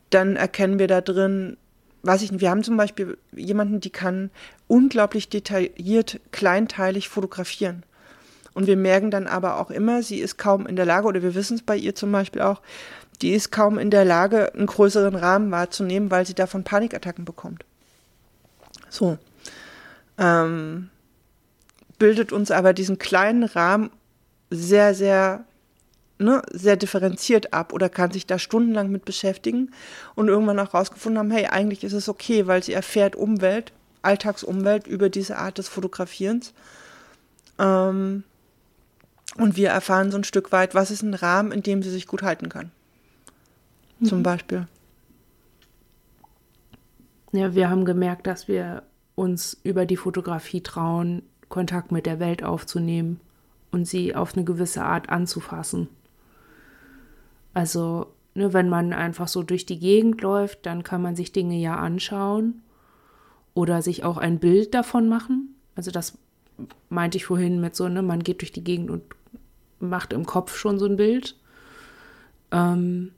Speaker 1: dann erkennen wir da drin, weiß ich nicht, wir haben zum Beispiel jemanden, die kann unglaublich detailliert, kleinteilig fotografieren. Und wir merken dann aber auch immer, sie ist kaum in der Lage, oder wir wissen es bei ihr zum Beispiel auch, die ist kaum in der Lage, einen größeren Rahmen wahrzunehmen, weil sie davon Panikattacken bekommt. So. Ähm, bildet uns aber diesen kleinen Rahmen sehr, sehr, ne, sehr differenziert ab oder kann sich da stundenlang mit beschäftigen und irgendwann auch rausgefunden haben, hey, eigentlich ist es okay, weil sie erfährt Umwelt, Alltagsumwelt über diese Art des Fotografierens. Ähm, und wir erfahren so ein Stück weit, was ist ein Rahmen, in dem sie sich gut halten kann. Mhm. Zum Beispiel.
Speaker 2: Ja, wir haben gemerkt, dass wir uns über die Fotografie trauen, Kontakt mit der Welt aufzunehmen und sie auf eine gewisse Art anzufassen. Also, ne, wenn man einfach so durch die Gegend läuft, dann kann man sich Dinge ja anschauen oder sich auch ein Bild davon machen. Also das meinte ich vorhin mit so, ne, man geht durch die Gegend und macht im Kopf schon so ein Bild. Ähm,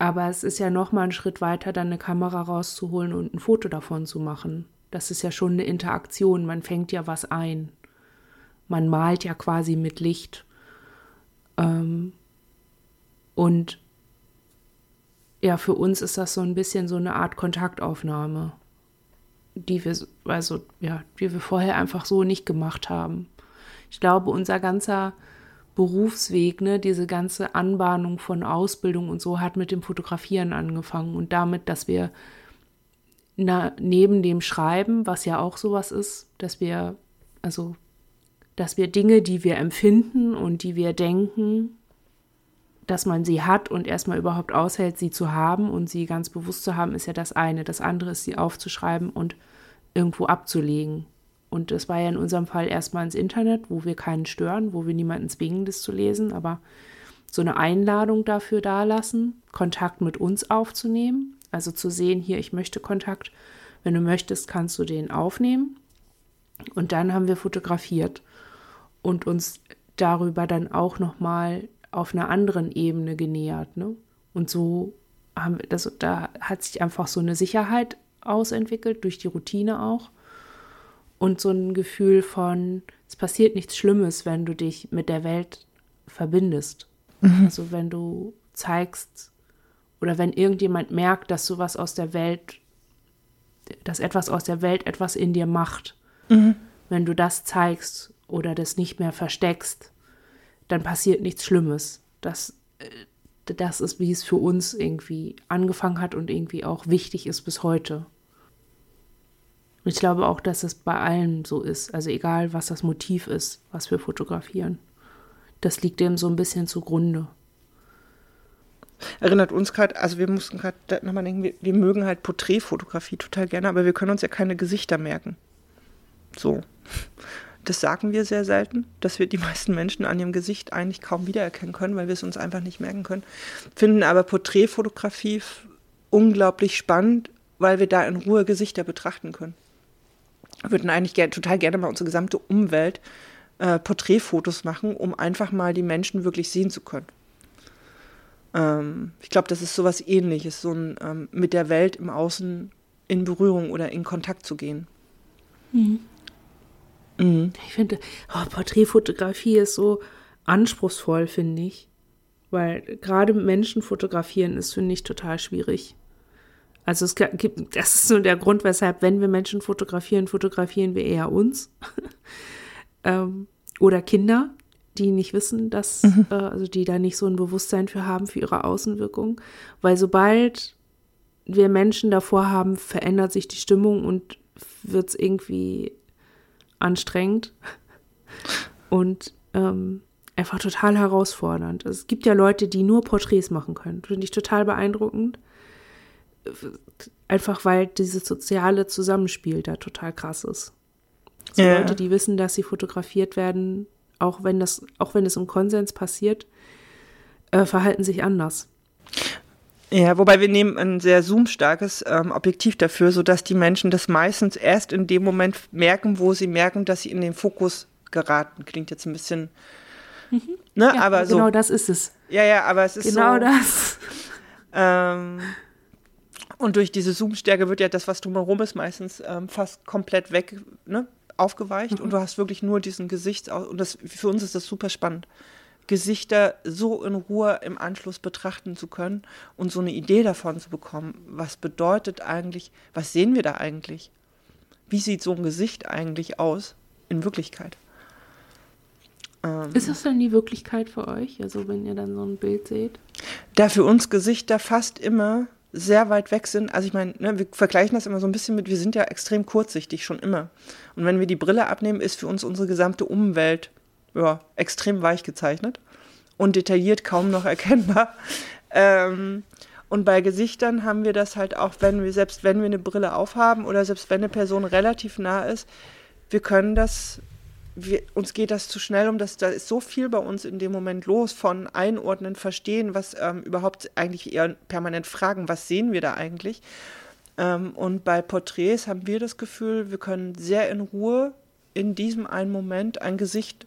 Speaker 2: aber es ist ja noch mal ein Schritt weiter, dann eine Kamera rauszuholen und ein Foto davon zu machen. Das ist ja schon eine Interaktion, man fängt ja was ein. Man malt ja quasi mit Licht. Ähm, und ja, für uns ist das so ein bisschen so eine Art Kontaktaufnahme, die wir, also, ja, die wir vorher einfach so nicht gemacht haben. Ich glaube, unser ganzer Berufsweg, ne, diese ganze Anbahnung von Ausbildung und so hat mit dem Fotografieren angefangen und damit, dass wir na, neben dem Schreiben, was ja auch sowas ist, dass wir, also dass wir Dinge, die wir empfinden und die wir denken, dass man sie hat und erstmal überhaupt aushält, sie zu haben und sie ganz bewusst zu haben, ist ja das eine. Das andere ist, sie aufzuschreiben und irgendwo abzulegen. Und das war ja in unserem Fall erstmal ins Internet, wo wir keinen stören, wo wir niemanden zwingen, das zu lesen, aber so eine Einladung dafür dalassen, Kontakt mit uns aufzunehmen. Also zu sehen, hier, ich möchte Kontakt. Wenn du möchtest, kannst du den aufnehmen. Und dann haben wir fotografiert und uns darüber dann auch nochmal auf einer anderen Ebene genähert. Ne? Und so haben wir das, da hat sich einfach so eine Sicherheit ausentwickelt, durch die Routine auch. Und so ein Gefühl von, es passiert nichts Schlimmes, wenn du dich mit der Welt verbindest. Mhm. Also wenn du zeigst oder wenn irgendjemand merkt, dass du was aus der Welt, dass etwas aus der Welt etwas in dir macht, mhm. wenn du das zeigst oder das nicht mehr versteckst, dann passiert nichts Schlimmes. Das, äh, das ist, wie es für uns irgendwie angefangen hat und irgendwie auch wichtig ist bis heute. Und ich glaube auch, dass es bei allen so ist. Also egal, was das Motiv ist, was wir fotografieren. Das liegt dem so ein bisschen zugrunde.
Speaker 1: Erinnert uns gerade, also wir mussten gerade nochmal denken, wir, wir mögen halt Porträtfotografie total gerne, aber wir können uns ja keine Gesichter merken. So. Das sagen wir sehr selten, dass wir die meisten Menschen an ihrem Gesicht eigentlich kaum wiedererkennen können, weil wir es uns einfach nicht merken können. Finden aber Porträtfotografie unglaublich spannend, weil wir da in Ruhe Gesichter betrachten können. Wir würden eigentlich ger total gerne mal unsere gesamte Umwelt äh, Porträtfotos machen, um einfach mal die Menschen wirklich sehen zu können. Ähm, ich glaube, das ist sowas ähnliches, so ein ähm, mit der Welt im Außen in Berührung oder in Kontakt zu gehen.
Speaker 2: Mhm. Mhm. Ich finde, oh, Porträtfotografie ist so anspruchsvoll, finde ich. Weil gerade Menschen fotografieren ist, finde ich, total schwierig. Also es gibt, das ist so der Grund, weshalb, wenn wir Menschen fotografieren, fotografieren wir eher uns. ähm, oder Kinder, die nicht wissen, dass, mhm. äh, also die da nicht so ein Bewusstsein für haben, für ihre Außenwirkung. Weil sobald wir Menschen davor haben, verändert sich die Stimmung und wird es irgendwie anstrengend und ähm, einfach total herausfordernd. Also es gibt ja Leute, die nur Porträts machen können. Finde ich total beeindruckend. Einfach weil dieses soziale Zusammenspiel da total krass ist. So ja. Leute, die wissen, dass sie fotografiert werden, auch wenn das, auch wenn es im Konsens passiert, äh, verhalten sich anders.
Speaker 1: Ja, wobei wir nehmen ein sehr zoomstarkes ähm, Objektiv dafür, sodass die Menschen das meistens erst in dem Moment merken, wo sie merken, dass sie in den Fokus geraten. Klingt jetzt ein bisschen,
Speaker 2: mhm. ne, ja, aber so. Genau das ist es.
Speaker 1: Ja, ja, aber es ist
Speaker 2: genau so. Genau das.
Speaker 1: Ähm, und durch diese Zoom-Stärke wird ja das, was drumherum ist, meistens ähm, fast komplett weg, ne, aufgeweicht. Mhm. Und du hast wirklich nur diesen Gesichtsaus. Und das, für uns ist das super spannend. Gesichter so in Ruhe im Anschluss betrachten zu können und so eine Idee davon zu bekommen, was bedeutet eigentlich, was sehen wir da eigentlich? Wie sieht so ein Gesicht eigentlich aus in Wirklichkeit?
Speaker 2: Ähm, ist das dann die Wirklichkeit für euch, also wenn ihr dann so ein Bild seht?
Speaker 1: Da für uns Gesichter fast immer sehr weit weg sind, also ich meine, ne, wir vergleichen das immer so ein bisschen mit, wir sind ja extrem kurzsichtig schon immer. Und wenn wir die Brille abnehmen, ist für uns unsere gesamte Umwelt ja, extrem weich gezeichnet und detailliert kaum noch erkennbar. Ähm, und bei Gesichtern haben wir das halt auch, wenn wir, selbst wenn wir eine Brille aufhaben oder selbst wenn eine Person relativ nah ist, wir können das, wir, uns geht das zu schnell um, das, da ist so viel bei uns in dem Moment los von Einordnen, Verstehen, was ähm, überhaupt eigentlich eher permanent fragen, was sehen wir da eigentlich? Ähm, und bei Porträts haben wir das Gefühl, wir können sehr in Ruhe in diesem einen Moment ein Gesicht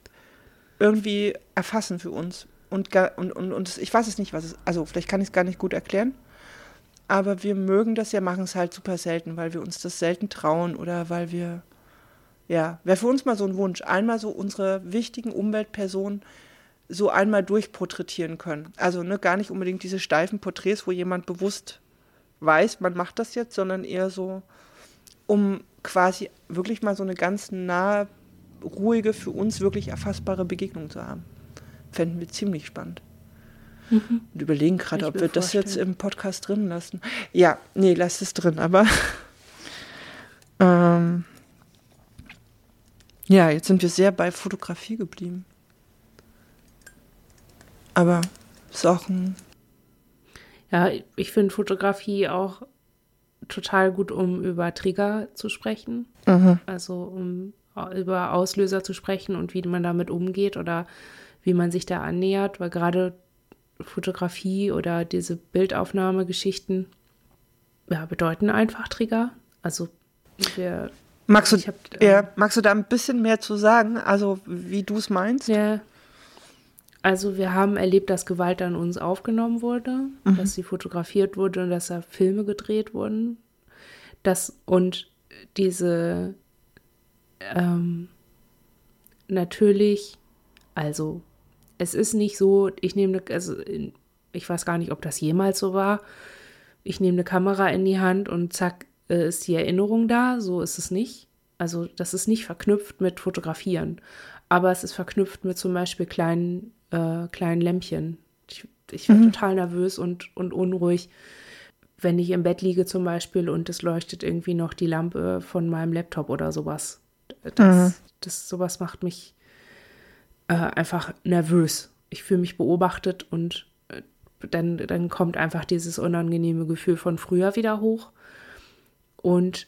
Speaker 1: irgendwie erfassen für uns. Und, und, und, und ich weiß es nicht, was es, also vielleicht kann ich es gar nicht gut erklären, aber wir mögen das ja, machen es halt super selten, weil wir uns das selten trauen oder weil wir, ja, wäre für uns mal so ein Wunsch, einmal so unsere wichtigen Umweltpersonen so einmal durchporträtieren können. Also ne, gar nicht unbedingt diese steifen Porträts, wo jemand bewusst weiß, man macht das jetzt, sondern eher so, um quasi wirklich mal so eine ganz nahe ruhige, für uns wirklich erfassbare Begegnung zu haben. Fänden wir ziemlich spannend. Mhm. Und überlegen gerade, ob wir das vorstellen. jetzt im Podcast drin lassen. Ja, nee, lass es drin, aber ähm, Ja, jetzt sind wir sehr bei Fotografie geblieben. Aber ist auch ein.
Speaker 2: Ja, ich finde Fotografie auch total gut, um über Trigger zu sprechen. Mhm. Also um über Auslöser zu sprechen und wie man damit umgeht oder wie man sich da annähert, weil gerade Fotografie oder diese Bildaufnahmegeschichten ja, bedeuten einfach Trigger. Also wir,
Speaker 1: magst, du, hab, ähm, ja, magst du da ein bisschen mehr zu sagen, also wie du es meinst?
Speaker 2: Ja, also wir haben erlebt, dass Gewalt an uns aufgenommen wurde, mhm. dass sie fotografiert wurde und dass da Filme gedreht wurden. Das, und diese ähm, natürlich, also es ist nicht so, ich nehme, also ich weiß gar nicht, ob das jemals so war. Ich nehme eine Kamera in die Hand und zack, äh, ist die Erinnerung da. So ist es nicht. Also das ist nicht verknüpft mit Fotografieren, aber es ist verknüpft mit zum Beispiel kleinen, äh, kleinen Lämpchen. Ich, ich werde mhm. total nervös und, und unruhig, wenn ich im Bett liege zum Beispiel und es leuchtet irgendwie noch die Lampe von meinem Laptop oder sowas. Das, mhm. das sowas macht mich äh, einfach nervös. Ich fühle mich beobachtet und äh, dann, dann kommt einfach dieses unangenehme Gefühl von früher wieder hoch. Und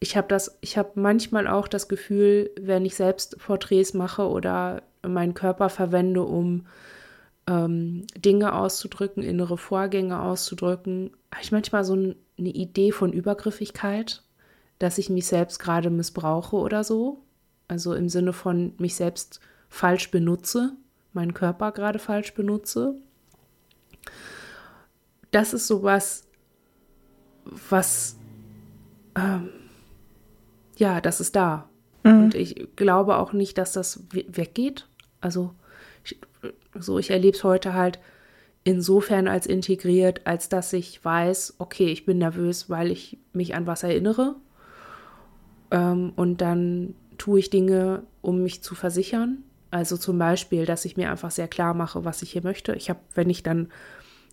Speaker 2: ich habe das, ich habe manchmal auch das Gefühl, wenn ich selbst Porträts mache oder meinen Körper verwende, um ähm, Dinge auszudrücken, innere Vorgänge auszudrücken, habe ich manchmal so eine Idee von Übergriffigkeit, dass ich mich selbst gerade missbrauche oder so. Also im Sinne von mich selbst falsch benutze, meinen Körper gerade falsch benutze. Das ist sowas, was, ähm, ja, das ist da. Mhm. Und ich glaube auch nicht, dass das weggeht. Also, ich, so, ich erlebe es heute halt insofern als integriert, als dass ich weiß, okay, ich bin nervös, weil ich mich an was erinnere. Ähm, und dann tue ich Dinge, um mich zu versichern. Also zum Beispiel, dass ich mir einfach sehr klar mache, was ich hier möchte. Ich habe, wenn ich dann,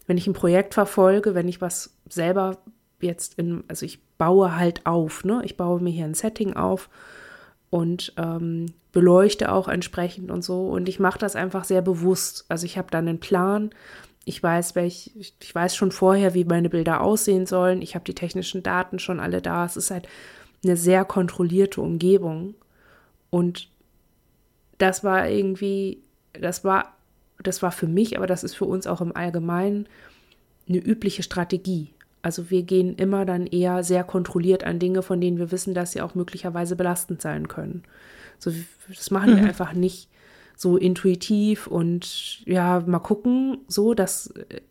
Speaker 2: wenn ich ein Projekt verfolge, wenn ich was selber jetzt in, also ich baue halt auf, ne? Ich baue mir hier ein Setting auf und ähm, beleuchte auch entsprechend und so. Und ich mache das einfach sehr bewusst. Also ich habe dann einen Plan. Ich weiß, welch, ich weiß schon vorher, wie meine Bilder aussehen sollen. Ich habe die technischen Daten schon alle da. Es ist halt eine sehr kontrollierte Umgebung. Und das war irgendwie, das war, das war für mich, aber das ist für uns auch im Allgemeinen eine übliche Strategie. Also wir gehen immer dann eher sehr kontrolliert an Dinge, von denen wir wissen, dass sie auch möglicherweise belastend sein können. So, das machen mhm. wir einfach nicht so intuitiv und ja, mal gucken, so, das, äh,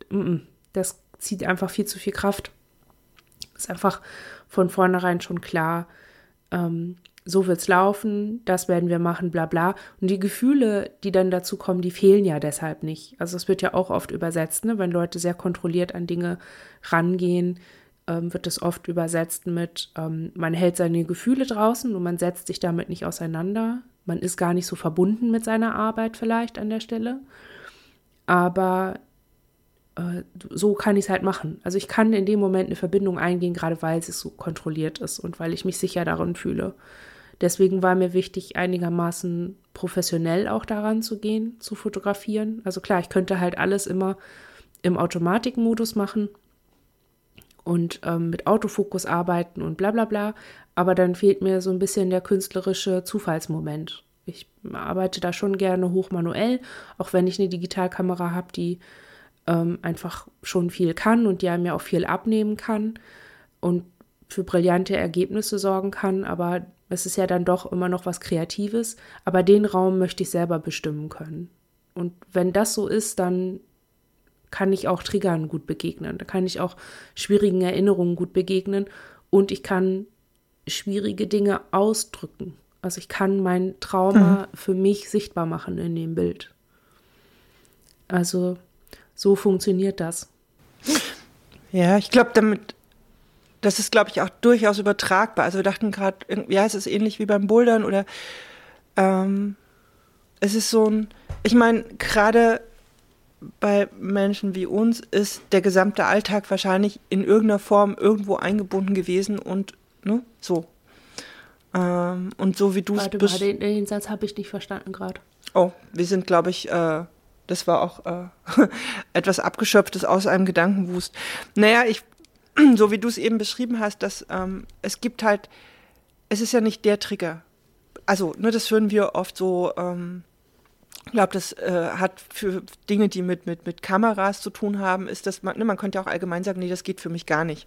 Speaker 2: das zieht einfach viel zu viel Kraft. Ist einfach von vornherein schon klar, ähm, so wird's laufen, das werden wir machen, bla bla. Und die Gefühle, die dann dazu kommen, die fehlen ja deshalb nicht. Also es wird ja auch oft übersetzt, ne? wenn Leute sehr kontrolliert an Dinge rangehen, ähm, wird es oft übersetzt mit, ähm, man hält seine Gefühle draußen und man setzt sich damit nicht auseinander. Man ist gar nicht so verbunden mit seiner Arbeit vielleicht an der Stelle. Aber äh, so kann ich es halt machen. Also ich kann in dem Moment eine Verbindung eingehen, gerade weil es so kontrolliert ist und weil ich mich sicher darin fühle. Deswegen war mir wichtig, einigermaßen professionell auch daran zu gehen, zu fotografieren. Also klar, ich könnte halt alles immer im Automatikmodus machen und ähm, mit Autofokus arbeiten und bla bla bla. Aber dann fehlt mir so ein bisschen der künstlerische Zufallsmoment. Ich arbeite da schon gerne hochmanuell, auch wenn ich eine Digitalkamera habe, die ähm, einfach schon viel kann und die einem ja auch viel abnehmen kann und für brillante Ergebnisse sorgen kann. Aber es ist ja dann doch immer noch was Kreatives, aber den Raum möchte ich selber bestimmen können. Und wenn das so ist, dann kann ich auch Triggern gut begegnen, da kann ich auch schwierigen Erinnerungen gut begegnen und ich kann schwierige Dinge ausdrücken. Also ich kann mein Trauma mhm. für mich sichtbar machen in dem Bild. Also so funktioniert das.
Speaker 1: Ja, ich glaube, damit das ist, glaube ich, auch durchaus übertragbar. Also wir dachten gerade, ja, es ist ähnlich wie beim Bouldern oder ähm, es ist so ein, ich meine, gerade bei Menschen wie uns ist der gesamte Alltag wahrscheinlich in irgendeiner Form irgendwo eingebunden gewesen und ne, so. Ähm, und so wie du es
Speaker 2: Warte mal, den, den Satz habe ich nicht verstanden gerade.
Speaker 1: Oh, wir sind, glaube ich, äh, das war auch äh, etwas abgeschöpftes aus einem Gedankenwust. Naja, ich, so wie du es eben beschrieben hast, dass ähm, es gibt halt, es ist ja nicht der Trigger. Also, ne, das hören wir oft so, ähm, ich glaube, das äh, hat für Dinge, die mit, mit, mit Kameras zu tun haben, ist das, man, ne, man könnte ja auch allgemein sagen, nee, das geht für mich gar nicht.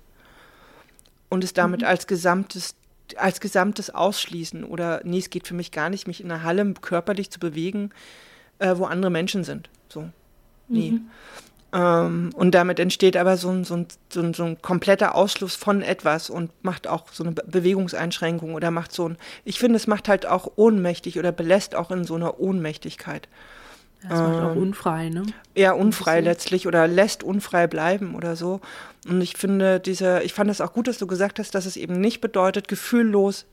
Speaker 1: Und es damit mhm. als gesamtes als Gesamtes ausschließen oder nee, es geht für mich gar nicht, mich in einer Halle körperlich zu bewegen, äh, wo andere Menschen sind. So. Nee. Mhm. Ähm, und damit entsteht aber so ein, so, ein, so, ein, so ein kompletter Ausschluss von etwas und macht auch so eine Bewegungseinschränkung oder macht so ein, ich finde, es macht halt auch ohnmächtig oder belässt auch in so einer Ohnmächtigkeit.
Speaker 2: Das ähm, macht auch ähm, unfrei, ne?
Speaker 1: Ja, unfrei letztlich oder lässt unfrei bleiben oder so. Und ich finde diese, ich fand es auch gut, dass du gesagt hast, dass es eben nicht bedeutet, gefühllos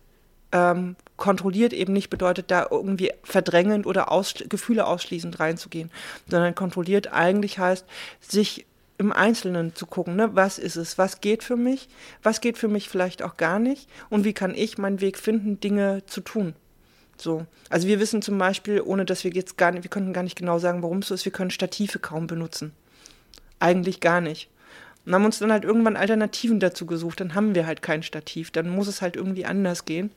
Speaker 1: ähm, kontrolliert eben nicht bedeutet, da irgendwie verdrängend oder aus, Gefühle ausschließend reinzugehen, sondern kontrolliert eigentlich heißt, sich im Einzelnen zu gucken, ne? was ist es, was geht für mich, was geht für mich vielleicht auch gar nicht und wie kann ich meinen Weg finden, Dinge zu tun. So. Also wir wissen zum Beispiel, ohne dass wir jetzt gar nicht, wir könnten gar nicht genau sagen, warum es so ist, wir können Stative kaum benutzen. Eigentlich gar nicht. Und haben uns dann halt irgendwann Alternativen dazu gesucht. Dann haben wir halt kein Stativ. Dann muss es halt irgendwie anders gehen.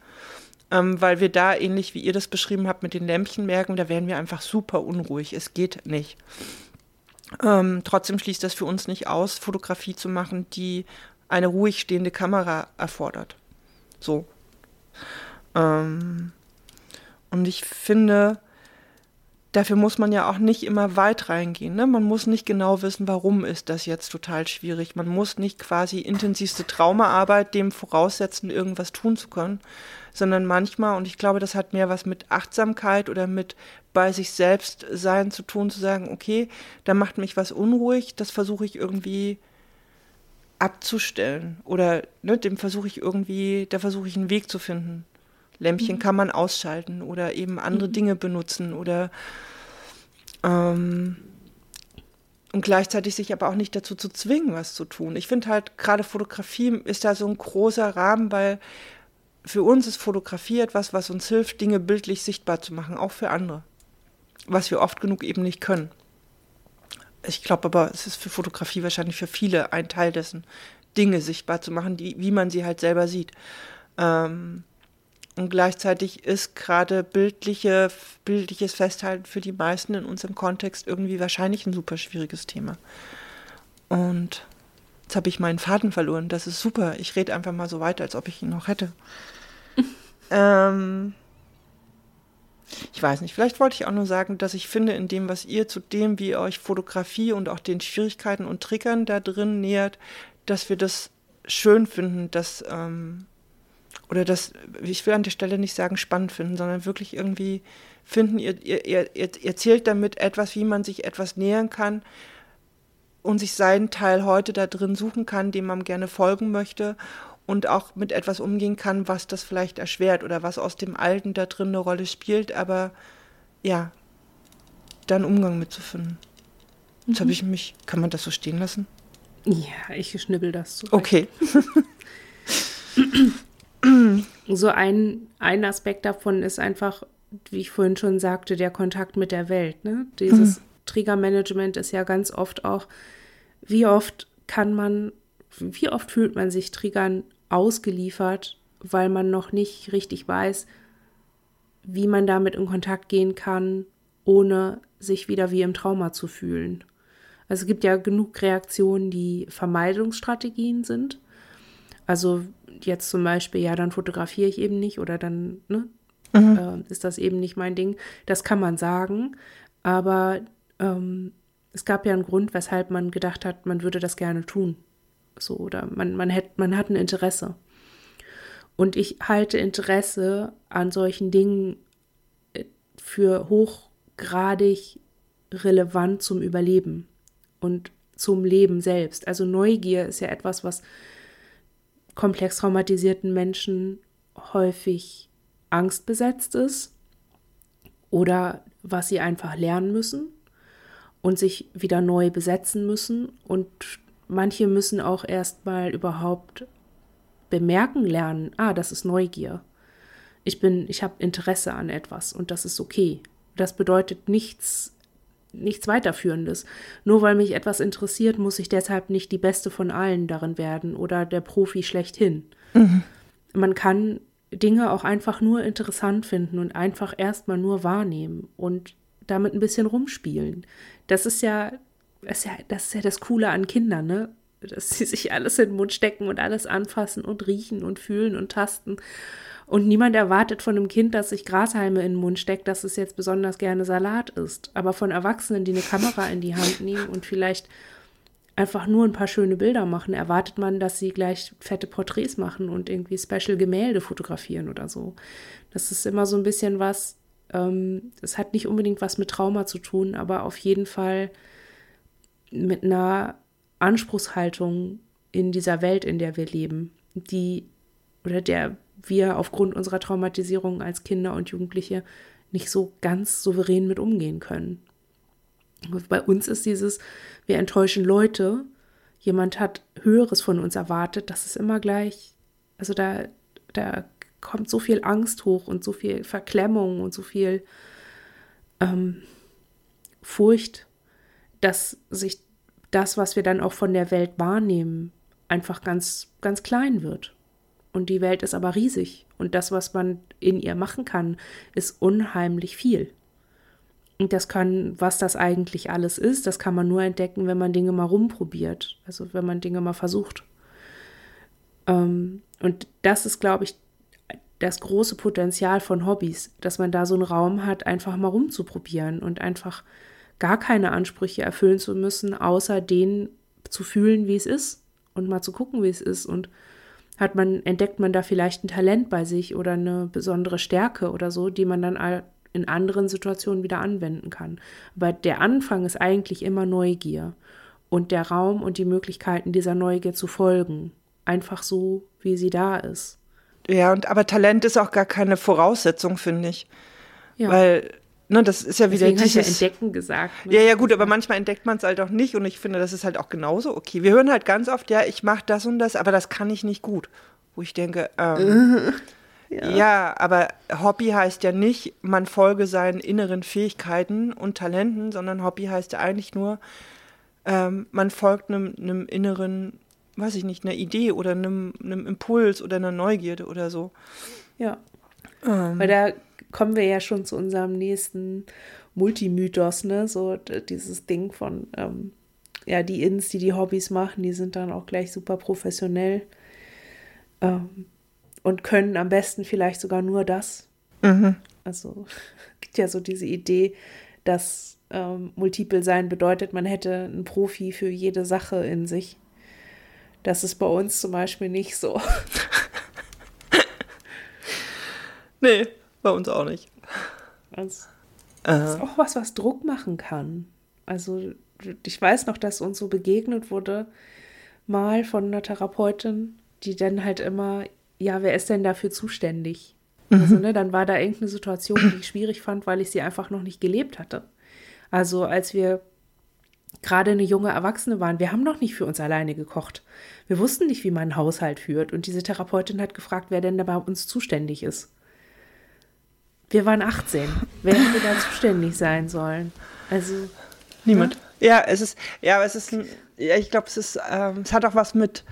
Speaker 1: Ähm, weil wir da, ähnlich wie ihr das beschrieben habt, mit den Lämpchen merken, da werden wir einfach super unruhig. Es geht nicht. Ähm, trotzdem schließt das für uns nicht aus, Fotografie zu machen, die eine ruhig stehende Kamera erfordert. So. Ähm, und ich finde, dafür muss man ja auch nicht immer weit reingehen. Ne? Man muss nicht genau wissen, warum ist das jetzt total schwierig. Man muss nicht quasi intensivste Traumaarbeit dem voraussetzen, irgendwas tun zu können, sondern manchmal, und ich glaube, das hat mehr was mit Achtsamkeit oder mit bei sich selbst sein zu tun, zu sagen, okay, da macht mich was unruhig, das versuche ich irgendwie abzustellen oder ne, dem versuche ich irgendwie, da versuche ich einen Weg zu finden. Lämpchen mhm. kann man ausschalten oder eben andere mhm. Dinge benutzen oder ähm, und gleichzeitig sich aber auch nicht dazu zu zwingen, was zu tun. Ich finde halt, gerade Fotografie ist da so ein großer Rahmen, weil für uns ist Fotografie etwas, was uns hilft, Dinge bildlich sichtbar zu machen, auch für andere. Was wir oft genug eben nicht können. Ich glaube aber, es ist für Fotografie wahrscheinlich für viele ein Teil dessen, Dinge sichtbar zu machen, die, wie man sie halt selber sieht. Ähm, und gleichzeitig ist gerade bildliche, bildliches Festhalten für die meisten in unserem Kontext irgendwie wahrscheinlich ein super schwieriges Thema. Und jetzt habe ich meinen Faden verloren. Das ist super. Ich rede einfach mal so weiter, als ob ich ihn noch hätte. ähm, ich weiß nicht, vielleicht wollte ich auch nur sagen, dass ich finde, in dem, was ihr zu dem, wie ihr euch Fotografie und auch den Schwierigkeiten und Triggern da drin nähert, dass wir das schön finden, dass ähm, oder das, ich will an der Stelle nicht sagen spannend finden, sondern wirklich irgendwie finden, ihr, ihr, ihr, ihr erzählt damit etwas, wie man sich etwas nähern kann und sich seinen Teil heute da drin suchen kann, dem man gerne folgen möchte und auch mit etwas umgehen kann, was das vielleicht erschwert oder was aus dem Alten da drin eine Rolle spielt, aber ja, dann Umgang mitzufinden. Jetzt mhm. habe ich mich, kann man das so stehen lassen?
Speaker 2: Ja, ich schnibbel das
Speaker 1: so. Okay.
Speaker 2: So ein, ein Aspekt davon ist einfach, wie ich vorhin schon sagte, der Kontakt mit der Welt. Ne? Dieses mhm. Triggermanagement ist ja ganz oft auch, wie oft kann man, wie oft fühlt man sich Triggern ausgeliefert, weil man noch nicht richtig weiß, wie man damit in Kontakt gehen kann, ohne sich wieder wie im Trauma zu fühlen. Also es gibt ja genug Reaktionen, die Vermeidungsstrategien sind. Also jetzt zum Beispiel, ja, dann fotografiere ich eben nicht oder dann ne, mhm. äh, ist das eben nicht mein Ding. Das kann man sagen, aber ähm, es gab ja einen Grund, weshalb man gedacht hat, man würde das gerne tun. So, oder man, man, hätt, man hat ein Interesse. Und ich halte Interesse an solchen Dingen äh, für hochgradig relevant zum Überleben und zum Leben selbst. Also Neugier ist ja etwas, was komplex traumatisierten Menschen häufig angstbesetzt ist oder was sie einfach lernen müssen und sich wieder neu besetzen müssen. Und manche müssen auch erstmal überhaupt bemerken lernen, ah, das ist Neugier. Ich bin, ich habe Interesse an etwas und das ist okay. Das bedeutet nichts, nichts weiterführendes. Nur weil mich etwas interessiert, muss ich deshalb nicht die Beste von allen darin werden oder der Profi schlechthin. Mhm. Man kann Dinge auch einfach nur interessant finden und einfach erstmal nur wahrnehmen und damit ein bisschen rumspielen. Das ist ja, das ist ja, das ist ja das Coole an Kindern, ne? Dass sie sich alles in den Mund stecken und alles anfassen und riechen und fühlen und tasten. Und niemand erwartet von einem Kind, das sich Grashalme in den Mund steckt, dass es jetzt besonders gerne Salat isst. Aber von Erwachsenen, die eine Kamera in die Hand nehmen und vielleicht einfach nur ein paar schöne Bilder machen, erwartet man, dass sie gleich fette Porträts machen und irgendwie Special Gemälde fotografieren oder so. Das ist immer so ein bisschen was, ähm, es hat nicht unbedingt was mit Trauma zu tun, aber auf jeden Fall mit einer Anspruchshaltung in dieser Welt, in der wir leben, die oder der wir aufgrund unserer Traumatisierung als Kinder und Jugendliche nicht so ganz souverän mit umgehen können. Bei uns ist dieses, wir enttäuschen Leute, jemand hat Höheres von uns erwartet, das ist immer gleich, also da, da kommt so viel Angst hoch und so viel Verklemmung und so viel ähm, Furcht, dass sich das, was wir dann auch von der Welt wahrnehmen, einfach ganz, ganz klein wird. Und die Welt ist aber riesig. Und das, was man in ihr machen kann, ist unheimlich viel. Und das kann, was das eigentlich alles ist, das kann man nur entdecken, wenn man Dinge mal rumprobiert. Also wenn man Dinge mal versucht. Ähm, und das ist, glaube ich, das große Potenzial von Hobbys, dass man da so einen Raum hat, einfach mal rumzuprobieren und einfach gar keine Ansprüche erfüllen zu müssen, außer den zu fühlen, wie es ist und mal zu gucken, wie es ist und hat man entdeckt man da vielleicht ein Talent bei sich oder eine besondere Stärke oder so, die man dann in anderen Situationen wieder anwenden kann. Aber der Anfang ist eigentlich immer Neugier und der Raum und die Möglichkeiten dieser Neugier zu folgen, einfach so, wie sie da ist.
Speaker 1: Ja, und aber Talent ist auch gar keine Voraussetzung, finde ich. Ja. Weil, ne, das ist ja wieder
Speaker 2: Deswegen dieses... Ja entdecken gesagt.
Speaker 1: Ne? Ja, ja, gut, aber manchmal entdeckt man es halt auch nicht und ich finde, das ist halt auch genauso okay. Wir hören halt ganz oft, ja, ich mache das und das, aber das kann ich nicht gut. Wo ich denke, ähm, ja. ja, aber Hobby heißt ja nicht, man folge seinen inneren Fähigkeiten und Talenten, sondern Hobby heißt ja eigentlich nur, ähm, man folgt einem, einem inneren weiß ich nicht, einer Idee oder einem, einem Impuls oder einer Neugierde oder so.
Speaker 2: Ja. Ähm. Weil da kommen wir ja schon zu unserem nächsten Multimythos, ne? So dieses Ding von, ähm, ja, die Ins, die die Hobbys machen, die sind dann auch gleich super professionell ähm, und können am besten vielleicht sogar nur das. Mhm. Also gibt ja so diese Idee, dass ähm, Multiple sein bedeutet, man hätte einen Profi für jede Sache in sich. Das ist bei uns zum Beispiel nicht so.
Speaker 1: nee, bei uns auch nicht.
Speaker 2: Das, das ist auch was, was Druck machen kann. Also ich weiß noch, dass uns so begegnet wurde, mal von einer Therapeutin, die dann halt immer, ja, wer ist denn dafür zuständig? Mhm. Also, ne, dann war da irgendeine Situation, die ich schwierig fand, weil ich sie einfach noch nicht gelebt hatte. Also als wir gerade eine junge Erwachsene waren, wir haben noch nicht für uns alleine gekocht. Wir wussten nicht, wie man einen Haushalt führt. Und diese Therapeutin hat gefragt, wer denn da bei uns zuständig ist. Wir waren 18. Wer hätte da zuständig sein sollen? Also.
Speaker 1: Niemand. Ja, ja es ist, ja, es ist, ja, ich glaube, es ist, ähm, es hat auch was mit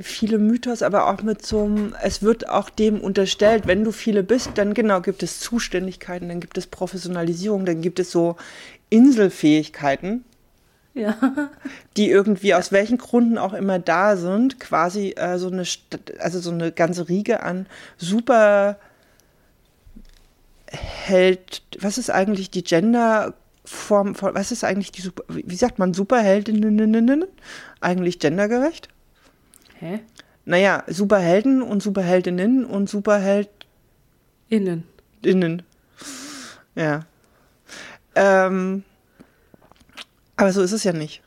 Speaker 1: viele Mythos, aber auch mit so einem, es wird auch dem unterstellt, wenn du viele bist, dann genau gibt es Zuständigkeiten, dann gibt es Professionalisierung, dann gibt es so Inselfähigkeiten, ja. die irgendwie aus welchen Gründen auch immer da sind, quasi äh, so eine, also so eine ganze Riege an super Held, was ist eigentlich die Genderform, was ist eigentlich die super, wie sagt man, Superheldinnen? Eigentlich gendergerecht? Hä? Naja, Superhelden und Superheldinnen und Superheld.
Speaker 2: Innen.
Speaker 1: Innen. Ja. Ähm, aber so ist es ja nicht.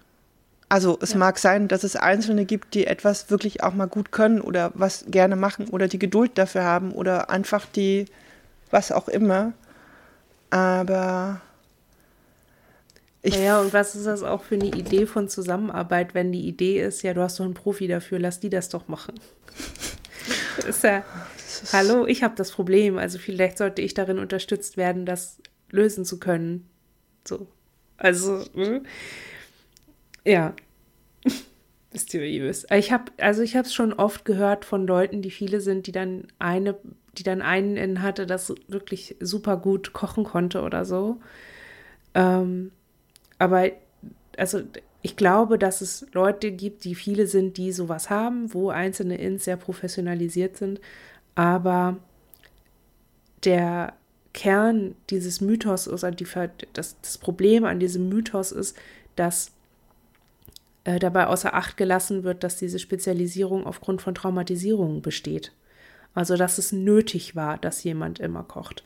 Speaker 1: Also es ja. mag sein, dass es Einzelne gibt, die etwas wirklich auch mal gut können oder was gerne machen oder die Geduld dafür haben oder einfach die, was auch immer. Aber
Speaker 2: ich naja, und was ist das auch für eine Idee von Zusammenarbeit, wenn die Idee ist, ja, du hast doch einen Profi dafür, lass die das doch machen.
Speaker 1: ist ja. Das
Speaker 2: Hallo, ich habe das Problem. Also vielleicht sollte ich darin unterstützt werden, das lösen zu können. So. Also, hm? ja. Mysteriös. Ich habe, also ich habe es schon oft gehört von Leuten, die viele sind, die dann eine, die dann einen in hatte, das wirklich super gut kochen konnte oder so. Ähm, aber also ich glaube, dass es Leute gibt, die viele sind, die sowas haben, wo einzelne Ins sehr professionalisiert sind. Aber der Kern dieses Mythos ist, die, das, das Problem an diesem Mythos ist, dass äh, dabei außer Acht gelassen wird, dass diese Spezialisierung aufgrund von Traumatisierungen besteht. Also dass es nötig war, dass jemand immer kocht.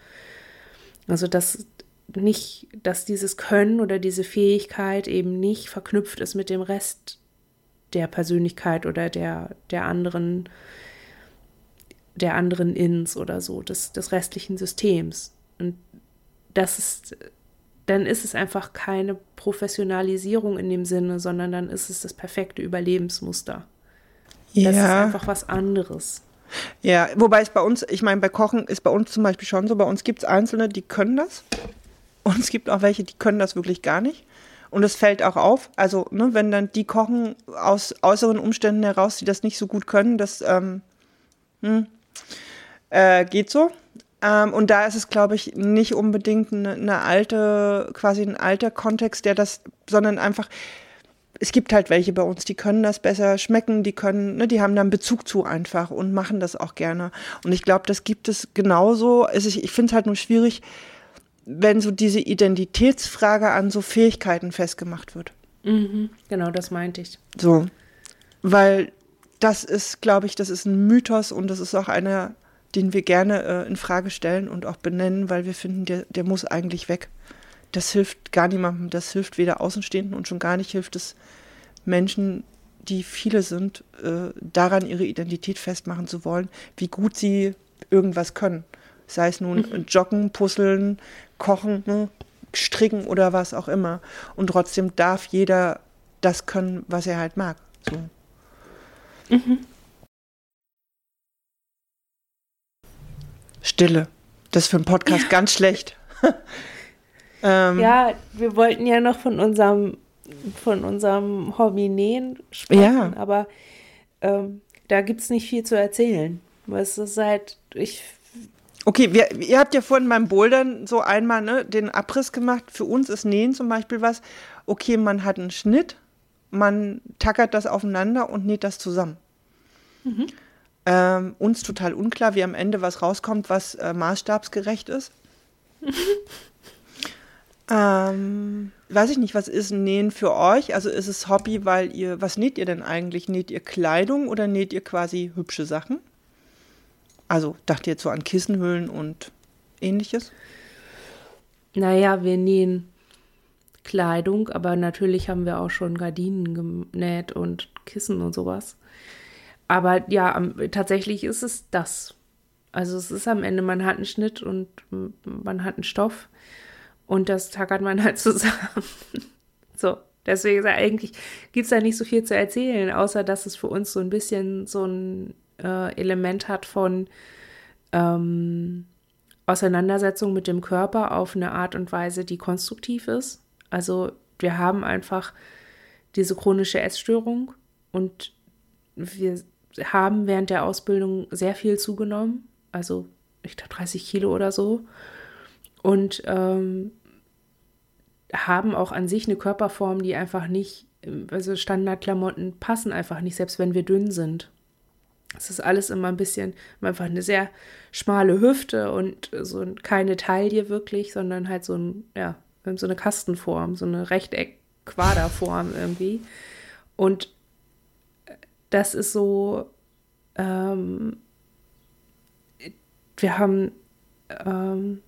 Speaker 2: Also dass nicht, dass dieses Können oder diese Fähigkeit eben nicht verknüpft ist mit dem Rest der Persönlichkeit oder der, der anderen, der anderen Ins oder so, des, des restlichen Systems. Und das ist dann ist es einfach keine Professionalisierung in dem Sinne, sondern dann ist es das perfekte Überlebensmuster. Ja. Das ist einfach was anderes.
Speaker 1: Ja, wobei es bei uns, ich meine, bei Kochen ist bei uns zum Beispiel schon so, bei uns gibt es Einzelne, die können das. Und es gibt auch welche, die können das wirklich gar nicht. Und es fällt auch auf, also ne, wenn dann die kochen aus äußeren Umständen heraus, die das nicht so gut können, das ähm, hm, äh, geht so. Ähm, und da ist es, glaube ich, nicht unbedingt eine, eine, alte, quasi ein alter Kontext, der das, sondern einfach, es gibt halt welche bei uns, die können das besser schmecken, die können, ne, die haben da einen Bezug zu einfach und machen das auch gerne. Und ich glaube, das gibt es genauso. Also ich, ich finde es halt nur schwierig, wenn so diese Identitätsfrage an so Fähigkeiten festgemacht wird.
Speaker 2: Mhm, genau, das meinte ich.
Speaker 1: So. Weil das ist, glaube ich, das ist ein Mythos und das ist auch eine den wir gerne äh, in Frage stellen und auch benennen, weil wir finden, der, der muss eigentlich weg. Das hilft gar niemandem. Das hilft weder Außenstehenden und schon gar nicht hilft es Menschen, die viele sind, äh, daran ihre Identität festmachen zu wollen, wie gut sie irgendwas können. Sei es nun mhm. Joggen, Puzzeln, Kochen, ne, Stricken oder was auch immer. Und trotzdem darf jeder das können, was er halt mag. So. Mhm. Stille. Das ist für einen Podcast ganz schlecht.
Speaker 2: ähm, ja, wir wollten ja noch von unserem, von unserem Hobby Nähen sprechen, ja. aber ähm, da gibt es nicht viel zu erzählen. Es ist halt, ich.
Speaker 1: Okay, wir, ihr habt ja vorhin beim Bouldern so einmal ne, den Abriss gemacht. Für uns ist Nähen zum Beispiel was. Okay, man hat einen Schnitt, man tackert das aufeinander und näht das zusammen. Mhm. Ähm, uns total unklar, wie am Ende was rauskommt, was äh, maßstabsgerecht ist. ähm, weiß ich nicht, was ist Nähen für euch? Also ist es Hobby, weil ihr, was näht ihr denn eigentlich? Näht ihr Kleidung oder näht ihr quasi hübsche Sachen? Also dacht ihr jetzt so an Kissenhüllen und ähnliches?
Speaker 2: Naja, wir nähen Kleidung, aber natürlich haben wir auch schon Gardinen genäht und Kissen und sowas. Aber ja, tatsächlich ist es das. Also es ist am Ende, man hat einen Schnitt und man hat einen Stoff und das tackert man halt zusammen. so, deswegen eigentlich gibt es da nicht so viel zu erzählen, außer dass es für uns so ein bisschen so ein äh, Element hat von ähm, Auseinandersetzung mit dem Körper auf eine Art und Weise, die konstruktiv ist. Also wir haben einfach diese chronische Essstörung und wir haben während der Ausbildung sehr viel zugenommen, also ich glaube 30 Kilo oder so. Und ähm, haben auch an sich eine Körperform, die einfach nicht, also Standardklamotten passen einfach nicht, selbst wenn wir dünn sind. Es ist alles immer ein bisschen, einfach eine sehr schmale Hüfte und so keine Taille wirklich, sondern halt so ein, ja, so eine Kastenform, so eine Rechteck-Quaderform irgendwie. Und das ist so, ähm, wir haben ähm,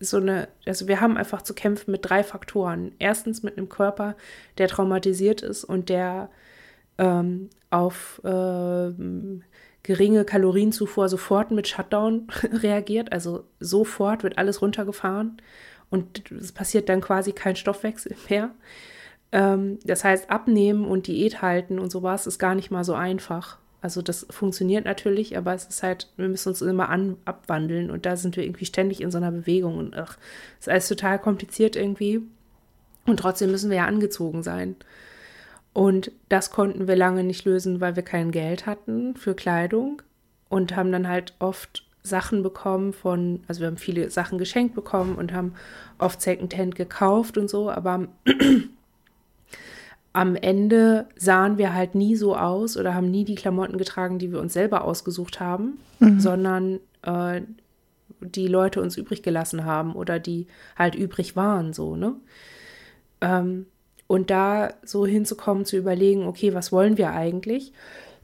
Speaker 2: so eine, also wir haben einfach zu kämpfen mit drei Faktoren. Erstens mit einem Körper, der traumatisiert ist und der ähm, auf äh, geringe Kalorienzufuhr sofort mit Shutdown reagiert. Also sofort wird alles runtergefahren und es passiert dann quasi kein Stoffwechsel mehr. Ähm, das heißt, abnehmen und Diät halten und sowas ist gar nicht mal so einfach. Also das funktioniert natürlich, aber es ist halt, wir müssen uns immer an, abwandeln und da sind wir irgendwie ständig in so einer Bewegung und ach, ist alles total kompliziert irgendwie. Und trotzdem müssen wir ja angezogen sein. Und das konnten wir lange nicht lösen, weil wir kein Geld hatten für Kleidung und haben dann halt oft Sachen bekommen von, also wir haben viele Sachen geschenkt bekommen und haben oft Secondhand gekauft und so, aber am Ende sahen wir halt nie so aus oder haben nie die Klamotten getragen, die wir uns selber ausgesucht haben, mhm. sondern äh, die Leute uns übrig gelassen haben oder die halt übrig waren, so, ne? Ähm, und da so hinzukommen, zu überlegen, okay, was wollen wir eigentlich?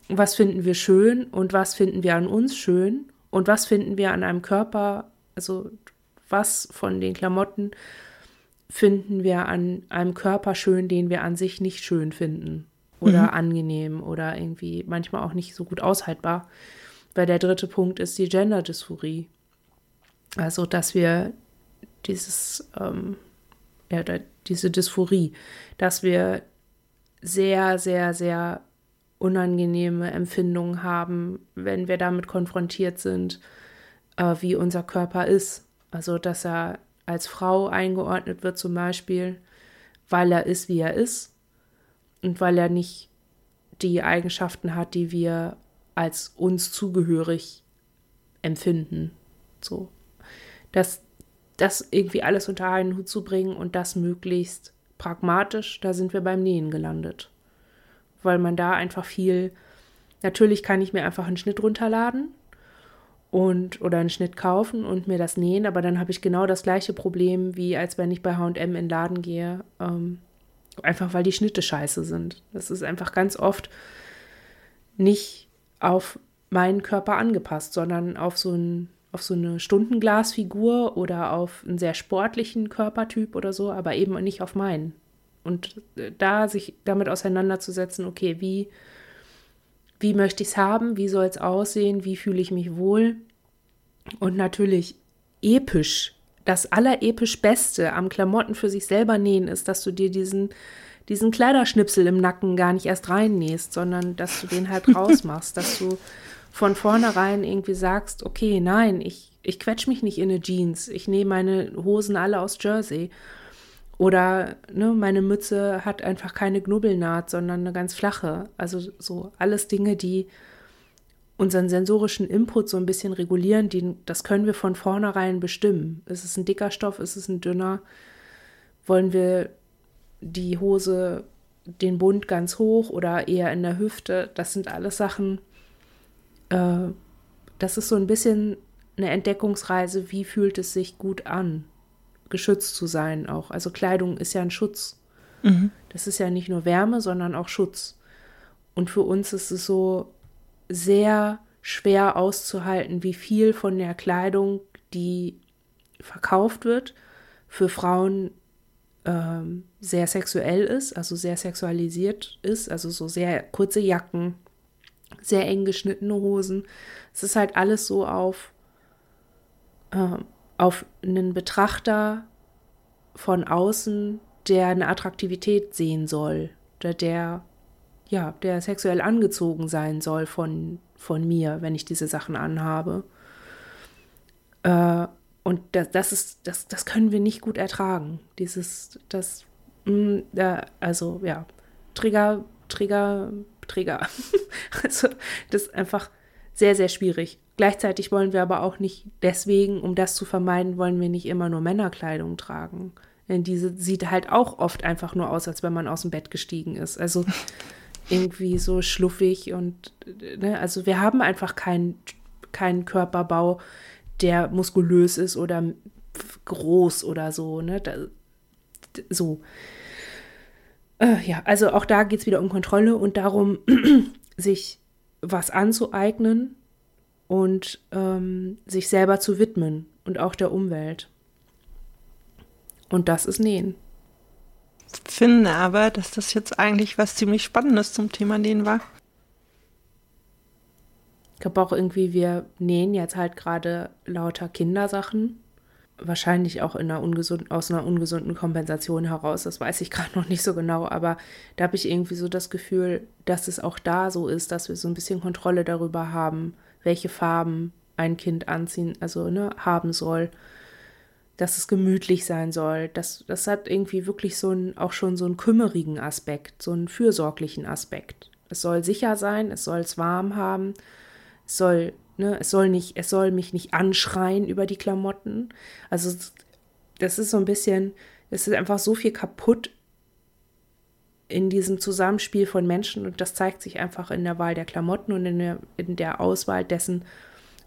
Speaker 2: Was finden wir schön und was finden wir an uns schön? Und was finden wir an einem Körper, also was von den Klamotten finden wir an einem Körper schön, den wir an sich nicht schön finden oder mhm. angenehm oder irgendwie manchmal auch nicht so gut aushaltbar. Weil der dritte Punkt ist die Gender-Dysphorie. Also, dass wir dieses, ähm, ja, diese Dysphorie, dass wir sehr, sehr, sehr unangenehme Empfindungen haben, wenn wir damit konfrontiert sind, äh, wie unser Körper ist. Also, dass er als Frau eingeordnet wird zum Beispiel, weil er ist, wie er ist und weil er nicht die Eigenschaften hat, die wir als uns zugehörig empfinden. So. Das, das irgendwie alles unter einen Hut zu bringen und das möglichst pragmatisch, da sind wir beim Nähen gelandet weil man da einfach viel, natürlich kann ich mir einfach einen Schnitt runterladen und oder einen Schnitt kaufen und mir das nähen, aber dann habe ich genau das gleiche Problem, wie als wenn ich bei HM in den Laden gehe. Ähm, einfach weil die Schnitte scheiße sind. Das ist einfach ganz oft nicht auf meinen Körper angepasst, sondern auf so, ein, auf so eine Stundenglasfigur oder auf einen sehr sportlichen Körpertyp oder so, aber eben nicht auf meinen. Und äh, da sich damit auseinanderzusetzen, okay, wie, wie möchte ich es haben, wie soll es aussehen, wie fühle ich mich wohl. Und natürlich episch, das allerepisch Beste am Klamotten für sich selber nähen ist, dass du dir diesen, diesen Kleiderschnipsel im Nacken gar nicht erst reinnähst, sondern dass du den halt rausmachst, dass du von vornherein irgendwie sagst, okay, nein, ich, ich quetsch mich nicht in eine Jeans, ich nehme meine Hosen alle aus Jersey oder ne, meine Mütze hat einfach keine Knubbelnaht, sondern eine ganz flache. Also so alles Dinge, die unseren sensorischen Input so ein bisschen regulieren, die, das können wir von vornherein bestimmen. Ist es ein dicker Stoff, ist es ein dünner? Wollen wir die Hose, den Bund ganz hoch oder eher in der Hüfte? Das sind alles Sachen, äh, das ist so ein bisschen eine Entdeckungsreise, wie fühlt es sich gut an geschützt zu sein auch. Also Kleidung ist ja ein Schutz. Mhm. Das ist ja nicht nur Wärme, sondern auch Schutz. Und für uns ist es so sehr schwer auszuhalten, wie viel von der Kleidung, die verkauft wird, für Frauen ähm, sehr sexuell ist, also sehr sexualisiert ist, also so sehr kurze Jacken, sehr eng geschnittene Hosen. Es ist halt alles so auf ähm, auf einen Betrachter von außen, der eine Attraktivität sehen soll, der, der ja, der sexuell angezogen sein soll von, von mir, wenn ich diese Sachen anhabe. Äh, und das, das ist, das, das können wir nicht gut ertragen. Dieses, das, mh, mm, da, also ja, Trigger, Trigger, Trigger. also das einfach sehr, sehr schwierig. Gleichzeitig wollen wir aber auch nicht deswegen, um das zu vermeiden, wollen wir nicht immer nur Männerkleidung tragen. Denn diese sieht halt auch oft einfach nur aus, als wenn man aus dem Bett gestiegen ist. Also irgendwie so schluffig und ne, also wir haben einfach keinen keinen Körperbau, der muskulös ist oder groß oder so, ne? Da, so. Äh, ja, also auch da geht es wieder um Kontrolle und darum, sich was anzueignen, und ähm, sich selber zu widmen und auch der Umwelt. Und das ist Nähen.
Speaker 1: Ich finde aber, dass das jetzt eigentlich was ziemlich Spannendes zum Thema Nähen war.
Speaker 2: Ich glaube auch irgendwie, wir nähen jetzt halt gerade lauter Kindersachen. Wahrscheinlich auch in einer ungesund, aus einer ungesunden Kompensation heraus. Das weiß ich gerade noch nicht so genau, aber da habe ich irgendwie so das Gefühl, dass es auch da so ist, dass wir so ein bisschen Kontrolle darüber haben, welche Farben ein Kind anziehen, also ne, haben soll, dass es gemütlich sein soll. Das, das hat irgendwie wirklich so ein, auch schon so einen kümmerigen Aspekt, so einen fürsorglichen Aspekt. Es soll sicher sein, es soll es warm haben, es soll Ne? Es, soll nicht, es soll mich nicht anschreien über die Klamotten. Also das ist so ein bisschen, es ist einfach so viel kaputt in diesem Zusammenspiel von Menschen und das zeigt sich einfach in der Wahl der Klamotten und in der, in der Auswahl dessen,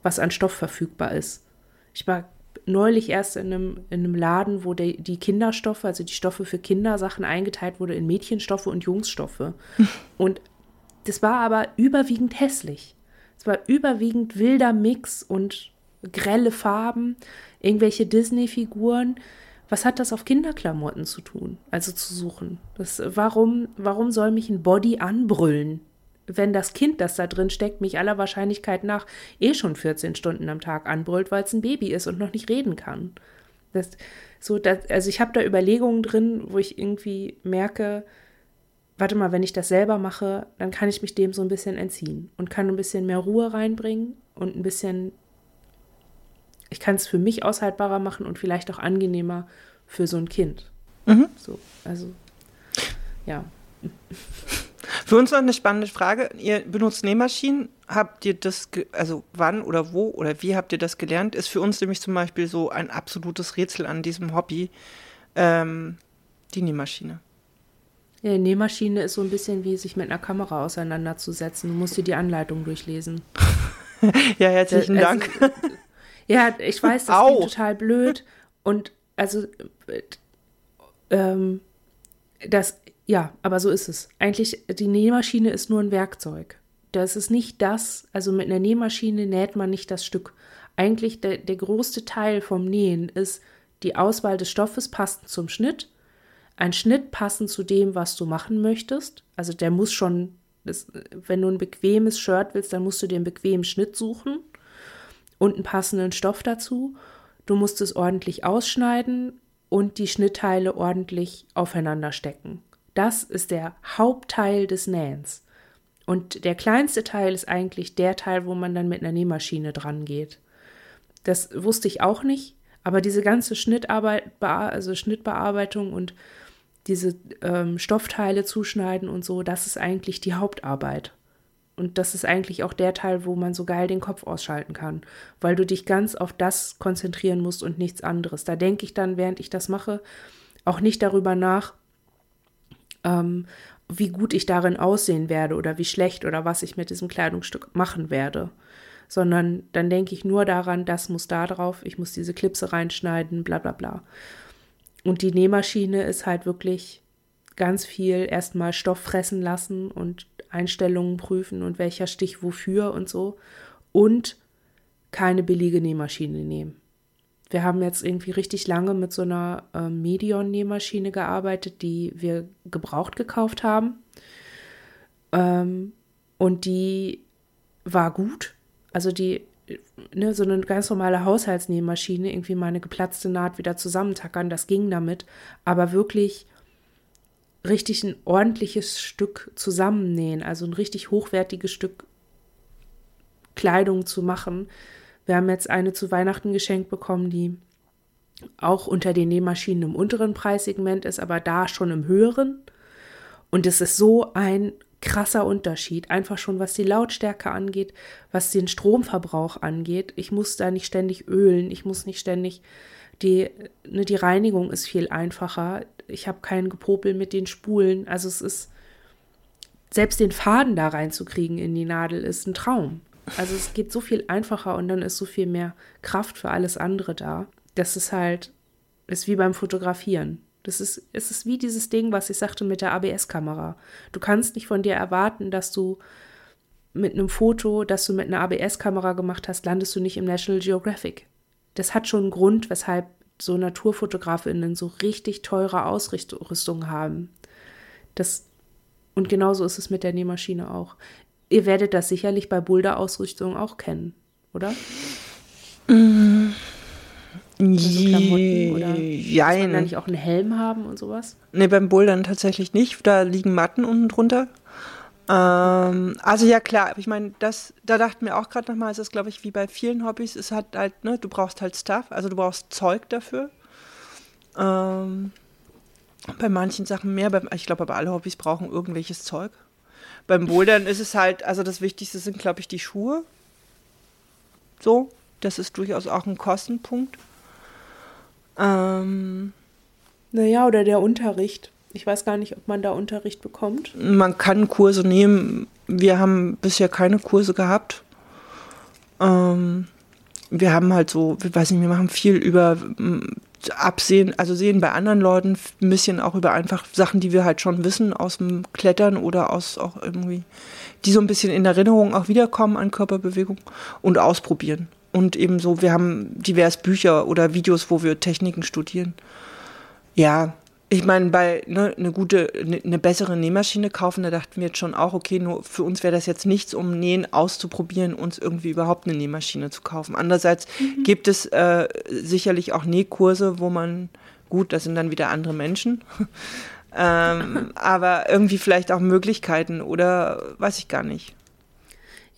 Speaker 2: was an Stoff verfügbar ist. Ich war neulich erst in einem, in einem Laden, wo der, die Kinderstoffe, also die Stoffe für Kindersachen eingeteilt wurde in Mädchenstoffe und Jungsstoffe. und das war aber überwiegend hässlich. Es war überwiegend wilder Mix und grelle Farben, irgendwelche Disney-Figuren. Was hat das auf Kinderklamotten zu tun? Also zu suchen. Das, warum, warum soll mich ein Body anbrüllen? Wenn das Kind, das da drin steckt, mich aller Wahrscheinlichkeit nach eh schon 14 Stunden am Tag anbrüllt, weil es ein Baby ist und noch nicht reden kann. Das, so, das, also ich habe da Überlegungen drin, wo ich irgendwie merke, warte mal, wenn ich das selber mache, dann kann ich mich dem so ein bisschen entziehen und kann ein bisschen mehr Ruhe reinbringen und ein bisschen, ich kann es für mich aushaltbarer machen und vielleicht auch angenehmer für so ein Kind. Mhm. So, also, ja.
Speaker 1: Für uns noch eine spannende Frage. Ihr benutzt Nähmaschinen. Habt ihr das, also wann oder wo oder wie habt ihr das gelernt? Ist für uns nämlich zum Beispiel so ein absolutes Rätsel an diesem Hobby, ähm, die Nähmaschine.
Speaker 2: Ja, die Nähmaschine ist so ein bisschen wie sich mit einer Kamera auseinanderzusetzen. Du musst dir die Anleitung durchlesen.
Speaker 1: ja, herzlichen also, Dank.
Speaker 2: ja, ich weiß, das ist total blöd. Und also, ähm, das, ja, aber so ist es. Eigentlich, die Nähmaschine ist nur ein Werkzeug. Das ist nicht das, also mit einer Nähmaschine näht man nicht das Stück. Eigentlich der, der größte Teil vom Nähen ist die Auswahl des Stoffes passend zum Schnitt ein Schnitt passend zu dem, was du machen möchtest. Also der muss schon, das, wenn du ein bequemes Shirt willst, dann musst du dir einen bequemen Schnitt suchen und einen passenden Stoff dazu. Du musst es ordentlich ausschneiden und die Schnittteile ordentlich aufeinander stecken. Das ist der Hauptteil des Nähens. Und der kleinste Teil ist eigentlich der Teil, wo man dann mit einer Nähmaschine dran geht. Das wusste ich auch nicht, aber diese ganze Schnittarbeit, also Schnittbearbeitung und diese ähm, Stoffteile zuschneiden und so, das ist eigentlich die Hauptarbeit. Und das ist eigentlich auch der Teil, wo man so geil den Kopf ausschalten kann, weil du dich ganz auf das konzentrieren musst und nichts anderes. Da denke ich dann, während ich das mache, auch nicht darüber nach, ähm, wie gut ich darin aussehen werde oder wie schlecht oder was ich mit diesem Kleidungsstück machen werde, sondern dann denke ich nur daran, das muss da drauf, ich muss diese Klipse reinschneiden, bla bla bla. Und die Nähmaschine ist halt wirklich ganz viel erstmal Stoff fressen lassen und Einstellungen prüfen und welcher Stich wofür und so. Und keine billige Nähmaschine nehmen. Wir haben jetzt irgendwie richtig lange mit so einer äh, Medion-Nähmaschine gearbeitet, die wir gebraucht gekauft haben. Ähm, und die war gut. Also die ne, so eine ganz normale Haushaltsnähmaschine, irgendwie mal eine geplatzte Naht wieder zusammentackern, das ging damit. Aber wirklich richtig ein ordentliches Stück zusammennähen, also ein richtig hochwertiges Stück Kleidung zu machen. Wir haben jetzt eine zu Weihnachten geschenkt bekommen, die auch unter den Nähmaschinen im unteren Preissegment ist, aber da schon im höheren. Und es ist so ein krasser Unterschied. Einfach schon, was die Lautstärke angeht, was den Stromverbrauch angeht. Ich muss da nicht ständig ölen, ich muss nicht ständig die, ne, die Reinigung ist viel einfacher. Ich habe keinen Gepopel mit den Spulen. Also es ist, selbst den Faden da reinzukriegen in die Nadel ist ein Traum. Also es geht so viel einfacher und dann ist so viel mehr Kraft für alles andere da. Das ist halt, ist wie beim Fotografieren. Das ist, es ist wie dieses Ding, was ich sagte mit der ABS-Kamera. Du kannst nicht von dir erwarten, dass du mit einem Foto, das du mit einer ABS-Kamera gemacht hast, landest du nicht im National Geographic. Das hat schon einen Grund, weshalb so Naturfotografinnen so richtig teure Ausrüstung haben. Das, und genauso ist es mit der Nähmaschine auch. Ihr werdet das sicherlich bei Boulder-Ausrüstung auch kennen, oder?
Speaker 1: Mm.
Speaker 2: Also Klamotten oder muss man da
Speaker 1: Jein.
Speaker 2: nicht auch einen Helm haben und sowas?
Speaker 1: Nee, beim Bouldern tatsächlich nicht. Da liegen Matten unten drunter. Ähm, also ja klar, ich meine, das, da dachten wir auch gerade nochmal, es ist glaube ich wie bei vielen Hobbys, es hat halt, ne, du brauchst halt Stuff, also du brauchst Zeug dafür. Ähm, bei manchen Sachen mehr, beim, ich glaube aber alle Hobbys brauchen irgendwelches Zeug. Beim Bouldern ist es halt, also das Wichtigste sind glaube ich die Schuhe. So, das ist durchaus auch ein Kostenpunkt. Ähm,
Speaker 2: Naja, oder der Unterricht. Ich weiß gar nicht, ob man da Unterricht bekommt.
Speaker 1: Man kann Kurse nehmen. Wir haben bisher keine Kurse gehabt. Ähm, wir haben halt so, ich weiß nicht, wir machen viel über mm, Absehen, also sehen bei anderen Leuten, ein bisschen auch über einfach Sachen, die wir halt schon wissen aus dem Klettern oder aus auch irgendwie, die so ein bisschen in Erinnerung auch wiederkommen an Körperbewegung und ausprobieren. Und eben so, wir haben divers Bücher oder Videos, wo wir Techniken studieren. Ja, ich meine, bei ne, eine gute, eine ne bessere Nähmaschine kaufen, da dachten wir jetzt schon auch, okay, nur für uns wäre das jetzt nichts, um Nähen auszuprobieren, uns irgendwie überhaupt eine Nähmaschine zu kaufen. Andererseits gibt es äh, sicherlich auch Nähkurse, wo man, gut, das sind dann wieder andere Menschen, ähm, aber irgendwie vielleicht auch Möglichkeiten oder weiß ich gar nicht.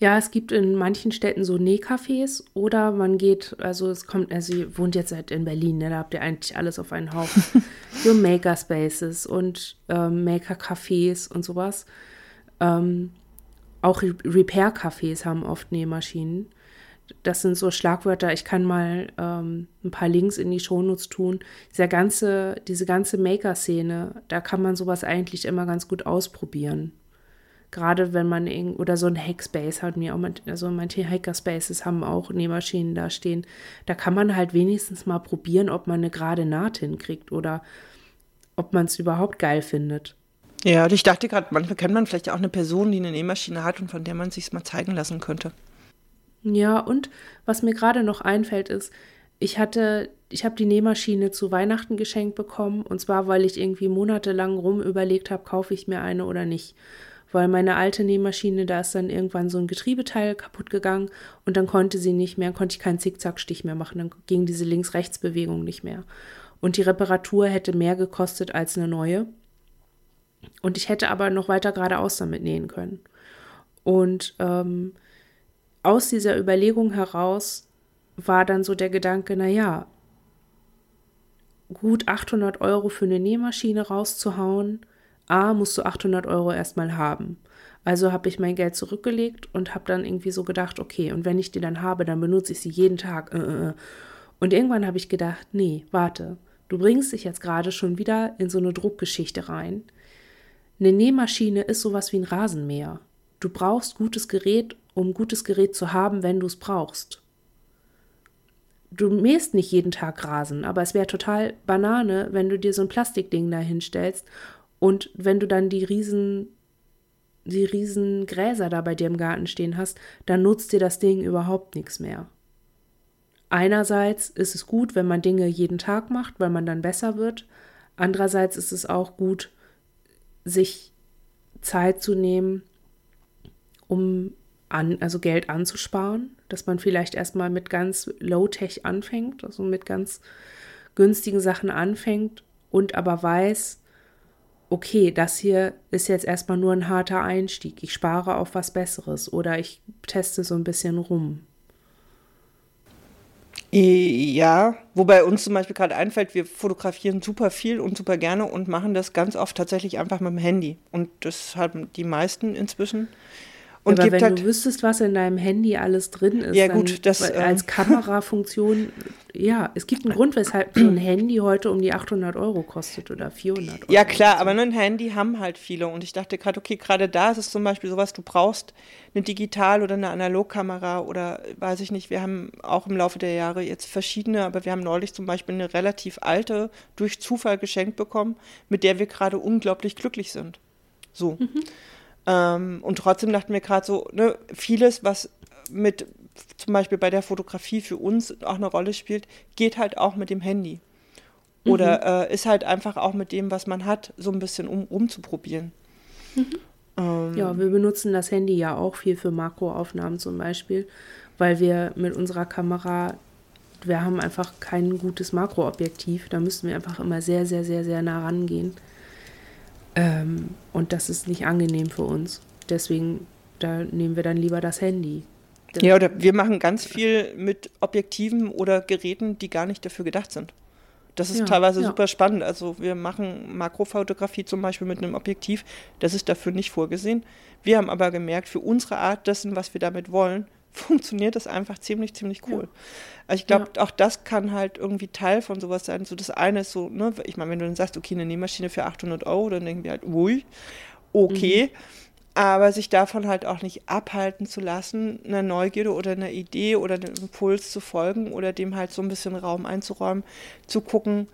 Speaker 2: Ja, es gibt in manchen Städten so Nähcafés oder man geht, also es kommt, also ihr wohnt jetzt halt in Berlin, ne, da habt ihr eigentlich alles auf einen Haufen. so Makerspaces und ähm, Maker-Cafés und sowas. Ähm, auch Re- Repair-Cafés haben oft Nähmaschinen. Das sind so Schlagwörter. Ich kann mal ähm, ein paar Links in die Shownotes tun. Dieser ganze, diese ganze Maker-Szene, da kann man sowas eigentlich immer ganz gut ausprobieren gerade wenn man irgend oder so ein Hackspace hat mir auch man- also manche Hackerspaces haben auch Nähmaschinen da stehen. Da kann man halt wenigstens mal probieren, ob man eine gerade Naht hinkriegt oder ob man es überhaupt geil findet.
Speaker 1: Ja, und ich dachte gerade, manchmal kennt man vielleicht auch eine Person, die eine Nähmaschine hat und von der man sich mal zeigen lassen könnte.
Speaker 2: Ja, und was mir gerade noch einfällt ist, ich hatte, ich habe die Nähmaschine zu Weihnachten geschenkt bekommen und zwar, weil ich irgendwie monatelang rum überlegt habe, kaufe ich mir eine oder nicht. Weil meine alte Nähmaschine, da ist dann irgendwann so ein Getriebeteil kaputt gegangen und dann konnte sie nicht mehr, konnte ich keinen Zickzackstich mehr machen, dann ging diese Links-Rechts-Bewegung nicht mehr. Und die Reparatur hätte mehr gekostet als eine neue. Und ich hätte aber noch weiter geradeaus damit nähen können. Und ähm, aus dieser Überlegung heraus war dann so der Gedanke, naja, gut 800 Euro für eine Nähmaschine rauszuhauen, A, musst du 800 Euro erstmal haben. Also habe ich mein Geld zurückgelegt und habe dann irgendwie so gedacht, okay, und wenn ich die dann habe, dann benutze ich sie jeden Tag. Äh, äh, äh. Und irgendwann habe ich gedacht, nee, warte, du bringst dich jetzt gerade schon wieder in so eine Druckgeschichte rein. Eine Nähmaschine ist sowas wie ein Rasenmäher. Du brauchst gutes Gerät, um gutes Gerät zu haben, wenn du es brauchst. Du mähst nicht jeden Tag Rasen, aber es wäre total Banane, wenn du dir so ein Plastikding da hinstellst und wenn du dann die riesen die riesen Gräser da bei dir im Garten stehen hast, dann nutzt dir das Ding überhaupt nichts mehr. Einerseits ist es gut, wenn man Dinge jeden Tag macht, weil man dann besser wird. Andererseits ist es auch gut, sich Zeit zu nehmen, um an, also Geld anzusparen, dass man vielleicht erstmal mit ganz Low-Tech anfängt, also mit ganz günstigen Sachen anfängt und aber weiß, okay, das hier ist jetzt erstmal nur ein harter Einstieg. Ich spare auf was Besseres oder ich teste so ein bisschen rum.
Speaker 1: Ja, wobei uns zum Beispiel gerade einfällt, wir fotografieren super viel und super gerne und machen das ganz oft tatsächlich einfach mit dem Handy. Und das haben die meisten inzwischen. Und
Speaker 2: aber
Speaker 1: gibt
Speaker 2: wenn
Speaker 1: halt,
Speaker 2: du wüsstest, was in deinem Handy alles drin ist,
Speaker 1: Ja,
Speaker 2: dann,
Speaker 1: gut, das,
Speaker 2: weil
Speaker 1: ähm,
Speaker 2: als Kamerafunktion, ja, es gibt einen Grund, weshalb so ein Handy heute um die 800 Euro kostet oder 400 Euro.
Speaker 1: ja klar, aber nur ein Handy haben halt viele. Und ich dachte gerade, okay, gerade da ist es zum Beispiel sowas, du brauchst eine Digital- oder eine Analogkamera oder weiß ich nicht. Wir haben auch im Laufe der Jahre jetzt verschiedene, aber wir haben neulich zum Beispiel eine relativ alte durch Zufall geschenkt bekommen, mit der wir gerade unglaublich glücklich sind. So. Ähm, und trotzdem dachten wir gerade so, ne, vieles, was mit zum Beispiel bei der Fotografie für uns auch eine Rolle spielt, geht halt auch mit dem Handy. Oder äh, ist halt einfach auch mit dem, was man hat, so ein bisschen um, rumzuprobieren. Ähm,
Speaker 2: Ja, wir benutzen das Handy ja auch viel für Makroaufnahmen zum Beispiel, weil wir mit unserer Kamera wir haben einfach kein gutes Makroobjektiv. Da müssten wir einfach immer sehr, sehr, sehr, sehr nah rangehen. Ähm, und das ist nicht angenehm für uns. Deswegen, da nehmen wir dann lieber das Handy.
Speaker 1: Das ja, oder wir machen ganz viel mit Objektiven oder Geräten, die gar nicht dafür gedacht sind. Das ist ja, teilweise ja. super spannend. Also wir machen Makrofotografie zum Beispiel mit einem Objektiv, das ist dafür nicht vorgesehen. Wir haben aber gemerkt, für unsere Art dessen, was wir damit wollen, funktioniert das einfach ziemlich, ziemlich cool. Ja. Also ich glaube, ja. auch das kann halt irgendwie Teil von sowas sein. So das eine ist so, ne, ich meine, wenn du dann sagst, okay, eine Nähmaschine für 800 Euro, dann denken wir halt, ui, okay. Mhm. Aber sich davon halt auch nicht abhalten zu lassen, einer Neugierde oder einer Idee oder einem Impuls zu folgen oder dem halt so ein bisschen Raum einzuräumen, zu gucken,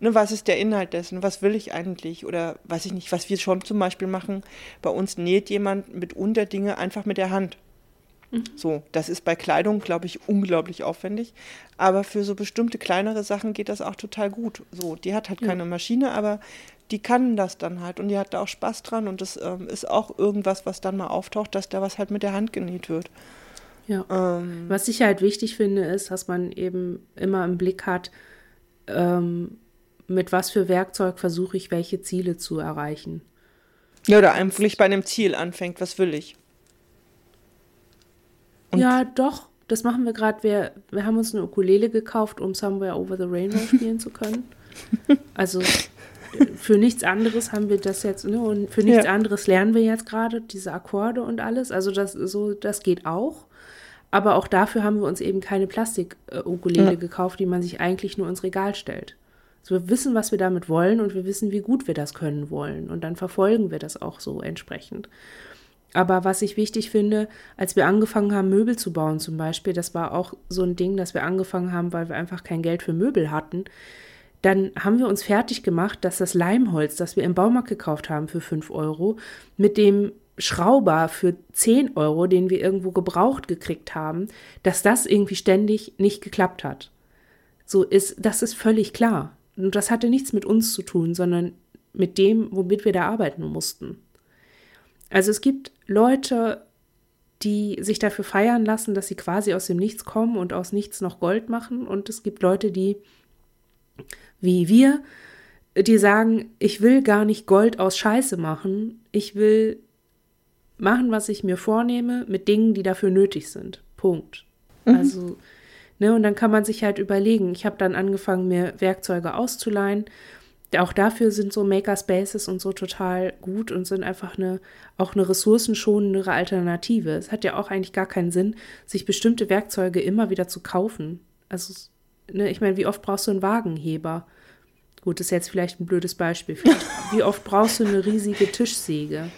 Speaker 1: ne, was ist der Inhalt dessen, was will ich eigentlich oder weiß ich nicht, was wir schon zum Beispiel machen. Bei uns näht jemand mitunter Dinge einfach mit der Hand. Mhm. So, das ist bei Kleidung, glaube ich, unglaublich aufwendig. Aber für so bestimmte kleinere Sachen geht das auch total gut. So, die hat halt ja. keine Maschine, aber die kann das dann halt und die hat da auch Spaß dran und das ähm, ist auch irgendwas, was dann mal auftaucht, dass da was halt mit der Hand genäht wird.
Speaker 2: Ja. Ähm, was ich halt wichtig finde, ist, dass man eben immer im Blick hat, ähm, mit was für Werkzeug versuche ich, welche Ziele zu erreichen.
Speaker 1: Ja, oder eigentlich bei einem Ziel anfängt, was will ich?
Speaker 2: Und ja, doch. Das machen wir gerade. Wir, wir haben uns eine Ukulele gekauft, um Somewhere Over the Rainbow spielen zu können. Also für nichts anderes haben wir das jetzt, ne, und für nichts ja. anderes lernen wir jetzt gerade diese Akkorde und alles. Also das so, das geht auch. Aber auch dafür haben wir uns eben keine Plastik-Ukulele ja. gekauft, die man sich eigentlich nur ins Regal stellt. Also wir wissen, was wir damit wollen und wir wissen, wie gut wir das können wollen. Und dann verfolgen wir das auch so entsprechend. Aber was ich wichtig finde, als wir angefangen haben, Möbel zu bauen zum Beispiel, das war auch so ein Ding, dass wir angefangen haben, weil wir einfach kein Geld für Möbel hatten. Dann haben wir uns fertig gemacht, dass das Leimholz, das wir im Baumarkt gekauft haben für 5 Euro, mit dem Schrauber für 10 Euro, den wir irgendwo gebraucht gekriegt haben, dass das irgendwie ständig nicht geklappt hat. So ist, das ist völlig klar. Und das hatte nichts mit uns zu tun, sondern mit dem, womit wir da arbeiten mussten. Also es gibt Leute, die sich dafür feiern lassen, dass sie quasi aus dem Nichts kommen und aus nichts noch Gold machen. Und es gibt Leute, die, wie wir, die sagen, ich will gar nicht Gold aus Scheiße machen. Ich will machen, was ich mir vornehme, mit Dingen, die dafür nötig sind. Punkt. Mhm. Also, ne, und dann kann man sich halt überlegen. Ich habe dann angefangen, mir Werkzeuge auszuleihen auch dafür sind so Makerspaces und so total gut und sind einfach eine, auch eine ressourcenschonendere Alternative. Es hat ja auch eigentlich gar keinen Sinn, sich bestimmte Werkzeuge immer wieder zu kaufen. Also, ne, ich meine, wie oft brauchst du einen Wagenheber? Gut, das ist jetzt vielleicht ein blödes Beispiel. wie oft brauchst du eine riesige Tischsäge,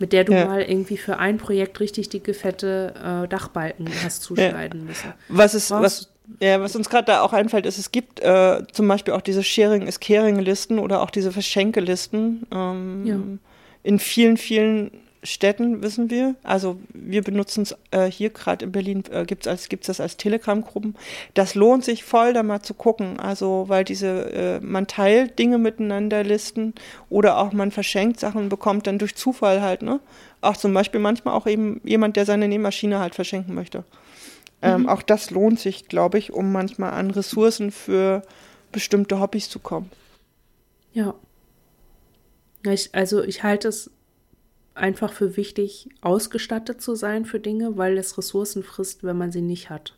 Speaker 2: mit der du ja. mal irgendwie für ein Projekt richtig dicke, fette äh, Dachbalken hast zuschneiden ja. müssen?
Speaker 1: Was ist, was, ja, was uns gerade da auch einfällt, ist, es gibt äh, zum Beispiel auch diese Sharing is Caring-Listen oder auch diese Verschenkelisten ähm, ja. in vielen, vielen Städten, wissen wir. Also wir benutzen es äh, hier gerade in Berlin, äh, gibt es gibt's das als Telegram-Gruppen. Das lohnt sich voll, da mal zu gucken. Also weil diese, äh, man teilt Dinge miteinander, Listen oder auch man verschenkt Sachen, bekommt dann durch Zufall halt, ne? Auch zum Beispiel manchmal auch eben jemand, der seine Nähmaschine halt verschenken möchte. Ähm, mhm. Auch das lohnt sich, glaube ich, um manchmal an Ressourcen für bestimmte Hobbys zu kommen.
Speaker 2: Ja. Ich, also ich halte es einfach für wichtig, ausgestattet zu sein für Dinge, weil es Ressourcen frisst, wenn man sie nicht hat.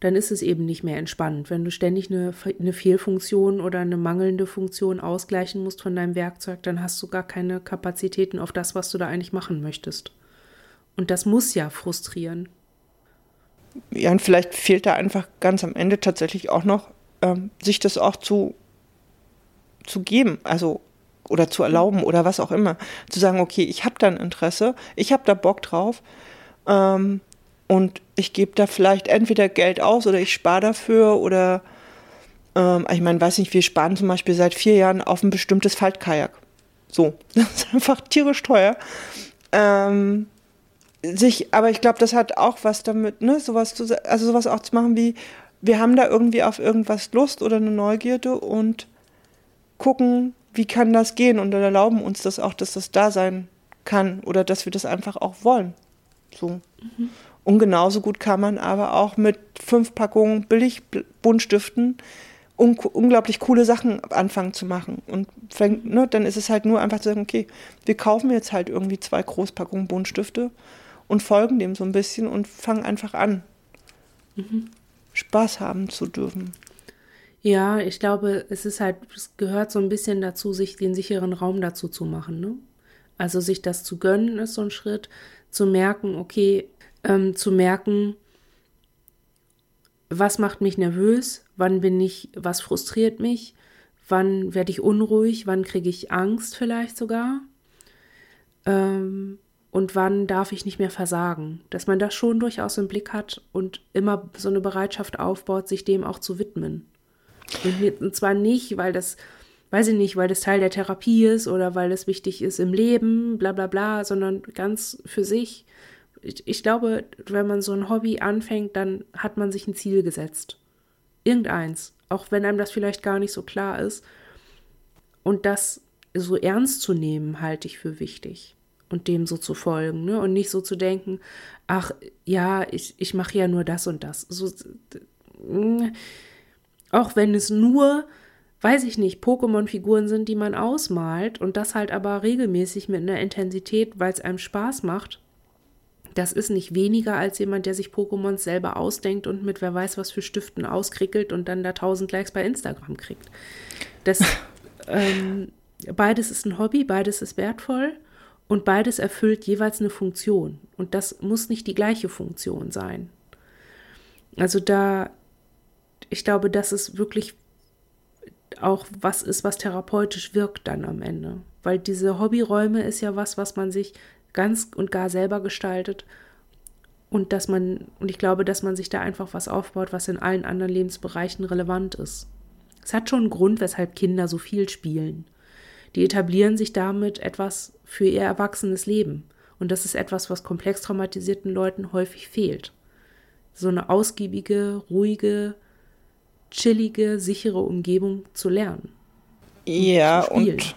Speaker 2: Dann ist es eben nicht mehr entspannend. Wenn du ständig eine, eine Fehlfunktion oder eine mangelnde Funktion ausgleichen musst von deinem Werkzeug, dann hast du gar keine Kapazitäten auf das, was du da eigentlich machen möchtest. Und das muss ja frustrieren
Speaker 1: ja, und vielleicht fehlt da einfach ganz am Ende tatsächlich auch noch, ähm, sich das auch zu, zu geben, also oder zu erlauben oder was auch immer. Zu sagen, okay, ich habe da ein Interesse, ich habe da Bock drauf ähm, und ich gebe da vielleicht entweder Geld aus oder ich spare dafür oder ähm, ich meine, weiß nicht, wir sparen zum Beispiel seit vier Jahren auf ein bestimmtes Faltkajak. So, das ist einfach tierisch teuer. Ähm, sich, aber ich glaube, das hat auch was damit, ne, sowas zu, also sowas auch zu machen wie, wir haben da irgendwie auf irgendwas Lust oder eine Neugierde und gucken, wie kann das gehen und erlauben uns das auch, dass das da sein kann oder dass wir das einfach auch wollen. So. Mhm. Und genauso gut kann man aber auch mit fünf Packungen Billig-Buntstiften un unglaublich coole Sachen anfangen zu machen. Und fängt, ne, dann ist es halt nur einfach zu sagen, okay, wir kaufen jetzt halt irgendwie zwei Großpackungen Buntstifte und folgen dem so ein bisschen und fangen einfach an, mhm. Spaß haben zu dürfen.
Speaker 2: Ja, ich glaube, es ist halt, es gehört so ein bisschen dazu, sich den sicheren Raum dazu zu machen. Ne? Also sich das zu gönnen ist so ein Schritt, zu merken, okay, ähm, zu merken, was macht mich nervös, wann bin ich, was frustriert mich, wann werde ich unruhig, wann kriege ich Angst vielleicht sogar ähm, und wann darf ich nicht mehr versagen. Dass man das schon durchaus im Blick hat und immer so eine Bereitschaft aufbaut, sich dem auch zu widmen. Und, und zwar nicht, weil das, weiß ich nicht, weil das Teil der Therapie ist oder weil es wichtig ist im Leben, bla bla bla, sondern ganz für sich. Ich, ich glaube, wenn man so ein Hobby anfängt, dann hat man sich ein Ziel gesetzt. Irgendeins. Auch wenn einem das vielleicht gar nicht so klar ist. Und das so ernst zu nehmen, halte ich für wichtig. Und dem so zu folgen, ne? Und nicht so zu denken, ach ja, ich, ich mache ja nur das und das. So, auch wenn es nur, weiß ich nicht, Pokémon-Figuren sind, die man ausmalt und das halt aber regelmäßig mit einer Intensität, weil es einem Spaß macht. Das ist nicht weniger als jemand, der sich Pokémons selber ausdenkt und mit wer weiß was für Stiften auskrickelt und dann da tausend Likes bei Instagram kriegt. Das, ähm, beides ist ein Hobby, beides ist wertvoll und beides erfüllt jeweils eine Funktion. Und das muss nicht die gleiche Funktion sein. Also da ich glaube, dass es wirklich auch was ist, was therapeutisch wirkt dann am Ende. Weil diese Hobbyräume ist ja was, was man sich ganz und gar selber gestaltet. Und dass man, und ich glaube, dass man sich da einfach was aufbaut, was in allen anderen Lebensbereichen relevant ist. Es hat schon einen Grund, weshalb Kinder so viel spielen. Die etablieren sich damit etwas für ihr erwachsenes Leben. Und das ist etwas, was komplex traumatisierten Leuten häufig fehlt. So eine ausgiebige, ruhige, chillige, sichere Umgebung zu lernen.
Speaker 1: Ja, und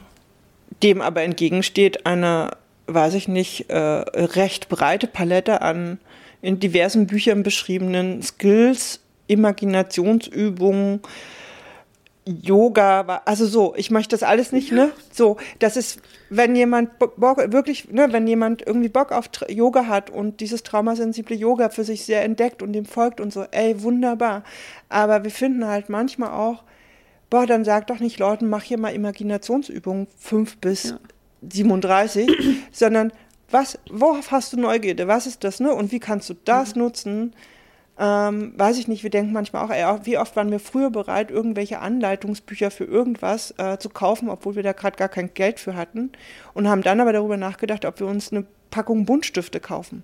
Speaker 1: dem aber entgegensteht eine, weiß ich nicht, äh, recht breite Palette an in diversen Büchern beschriebenen Skills, Imaginationsübungen, Yoga war, also so, ich möchte das alles nicht, ne? So, das ist, wenn jemand Bock, wirklich, ne, wenn jemand irgendwie Bock auf Yoga hat und dieses traumasensible Yoga für sich sehr entdeckt und dem folgt und so, ey, wunderbar. Aber wir finden halt manchmal auch, boah, dann sag doch nicht Leuten, mach hier mal Imaginationsübungen 5 bis ja. 37, sondern was, worauf hast du Neugierde? Was ist das, ne? Und wie kannst du das mhm. nutzen? Ähm, weiß ich nicht, wir denken manchmal auch, ey, wie oft waren wir früher bereit, irgendwelche Anleitungsbücher für irgendwas äh, zu kaufen, obwohl wir da gerade gar kein Geld für hatten und haben dann aber darüber nachgedacht, ob wir uns eine Packung Buntstifte kaufen.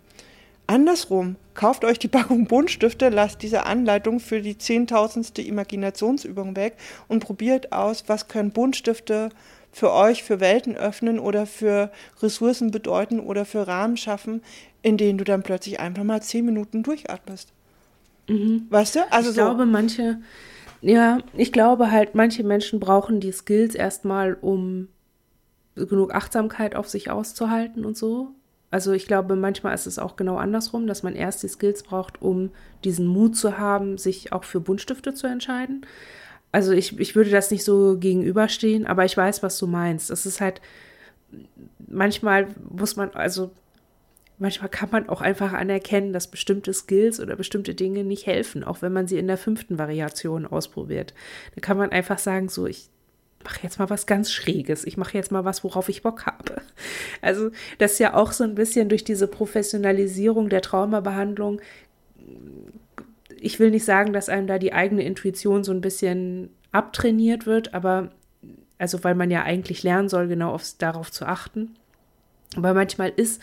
Speaker 1: Andersrum, kauft euch die Packung Buntstifte, lasst diese Anleitung für die zehntausendste Imaginationsübung weg und probiert aus, was können Buntstifte für euch für Welten öffnen oder für Ressourcen bedeuten oder für Rahmen schaffen, in denen du dann plötzlich einfach mal zehn Minuten durchatmest.
Speaker 2: Mhm. Weißt du? Also ich so. glaube, manche, ja, ich glaube halt, manche Menschen brauchen die Skills erstmal, um genug Achtsamkeit auf sich auszuhalten und so. Also ich glaube, manchmal ist es auch genau andersrum, dass man erst die Skills braucht, um diesen Mut zu haben, sich auch für Buntstifte zu entscheiden. Also ich, ich würde das nicht so gegenüberstehen, aber ich weiß, was du meinst. Es ist halt, manchmal muss man, also manchmal kann man auch einfach anerkennen, dass bestimmte Skills oder bestimmte Dinge nicht helfen, auch wenn man sie in der fünften Variation ausprobiert. Dann kann man einfach sagen, so, ich mache jetzt mal was ganz Schräges. Ich mache jetzt mal was, worauf ich Bock habe. Also, das ist ja auch so ein bisschen durch diese Professionalisierung der Traumabehandlung. Ich will nicht sagen, dass einem da die eigene Intuition so ein bisschen abtrainiert wird, aber also weil man ja eigentlich lernen soll, genau aufs, darauf zu achten. Aber manchmal ist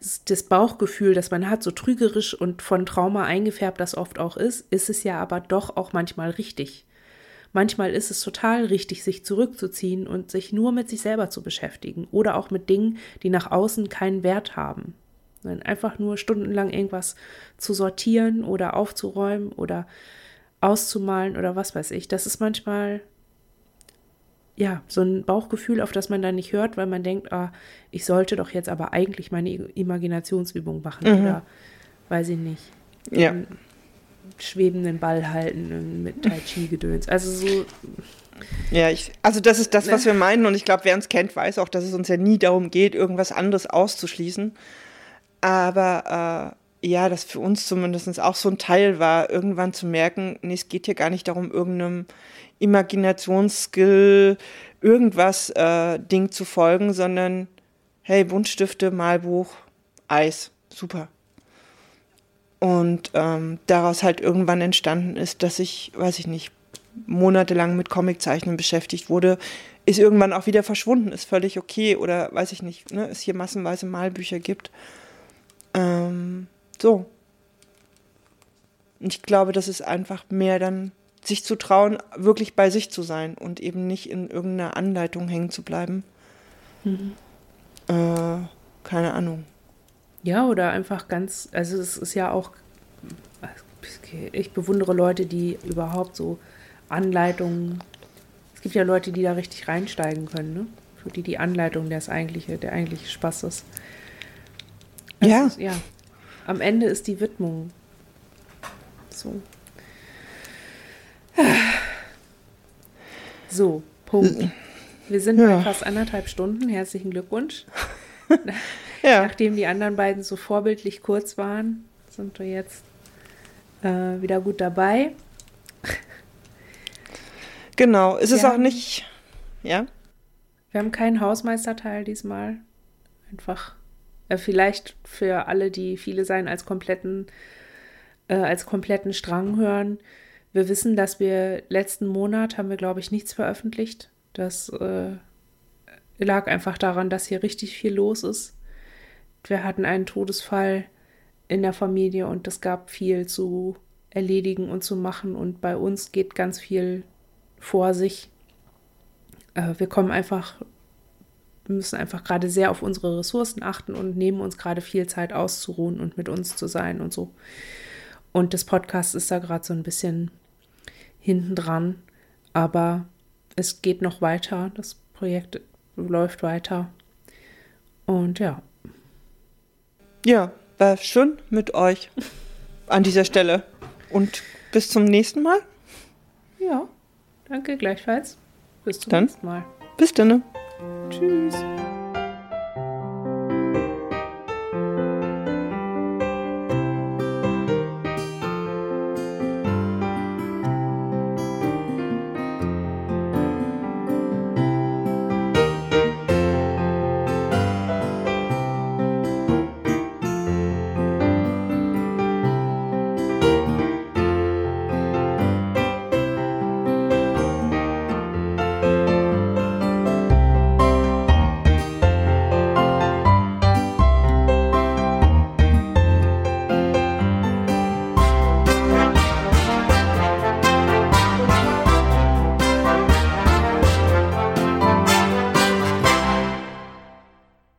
Speaker 2: das Bauchgefühl, das man hat, so trügerisch und von Trauma eingefärbt das oft auch ist, ist es ja aber doch auch manchmal richtig. Manchmal ist es total richtig, sich zurückzuziehen und sich nur mit sich selber zu beschäftigen oder auch mit Dingen, die nach außen keinen Wert haben. Einfach nur stundenlang irgendwas zu sortieren oder aufzuräumen oder auszumalen oder was weiß ich. Das ist manchmal, ja, so ein Bauchgefühl, auf das man dann nicht hört, weil man denkt, ah, ich sollte doch jetzt aber eigentlich meine Imaginationsübung machen mhm. oder weiß ich nicht.
Speaker 1: Ja.
Speaker 2: schwebenden Ball halten mit Tai Chi gedöns. Also so
Speaker 1: ja, ich, also das ist das, was ne? wir meinen und ich glaube, wer uns kennt, weiß auch, dass es uns ja nie darum geht, irgendwas anderes auszuschließen. Aber äh, ja, das für uns zumindest auch so ein Teil war, irgendwann zu merken, nee, es geht hier gar nicht darum, irgendeinem Imaginationsskill, irgendwas äh, Ding zu folgen, sondern hey, Buntstifte, Malbuch, Eis, super. Und ähm, daraus halt irgendwann entstanden ist, dass ich, weiß ich nicht, monatelang mit Comiczeichnen beschäftigt wurde, ist irgendwann auch wieder verschwunden, ist völlig okay oder weiß ich nicht, ne, es hier massenweise Malbücher gibt. Ähm, so. Ich glaube, das ist einfach mehr dann, sich zu trauen, wirklich bei sich zu sein und eben nicht in irgendeiner Anleitung hängen zu bleiben. Mhm. Äh, keine Ahnung.
Speaker 2: Ja, oder einfach ganz, also es ist ja auch, ich bewundere Leute, die überhaupt so Anleitungen. Es gibt ja Leute, die da richtig reinsteigen können, ne? Für die die Anleitung das eigentliche, der eigentliche Spaß ist.
Speaker 1: Das ja.
Speaker 2: Ist, ja. Am Ende ist die Widmung. So. So, Punkt. Wir sind ja. bei fast anderthalb Stunden. Herzlichen Glückwunsch. ja. Nachdem die anderen beiden so vorbildlich kurz waren, sind wir jetzt äh, wieder gut dabei.
Speaker 1: Genau, ist es auch nicht, ja?
Speaker 2: Wir haben keinen Hausmeisterteil diesmal. Einfach, äh, vielleicht für alle, die viele sein als kompletten, äh, als kompletten Strang hören. Wir wissen, dass wir letzten Monat haben wir, glaube ich, nichts veröffentlicht. Das äh, lag einfach daran, dass hier richtig viel los ist. Wir hatten einen Todesfall in der Familie und es gab viel zu erledigen und zu machen. Und bei uns geht ganz viel vor sich. Äh, wir kommen einfach, wir müssen einfach gerade sehr auf unsere Ressourcen achten und nehmen uns gerade viel Zeit auszuruhen und mit uns zu sein und so. Und das Podcast ist da gerade so ein bisschen hinten dran, aber es geht noch weiter. Das Projekt läuft weiter. Und ja.
Speaker 1: Ja, war schön mit euch an dieser Stelle. Und bis zum nächsten Mal.
Speaker 2: Ja. Danke, gleichfalls. Bis zum
Speaker 1: dann,
Speaker 2: nächsten Mal.
Speaker 1: Bis dann.
Speaker 2: Tschüss.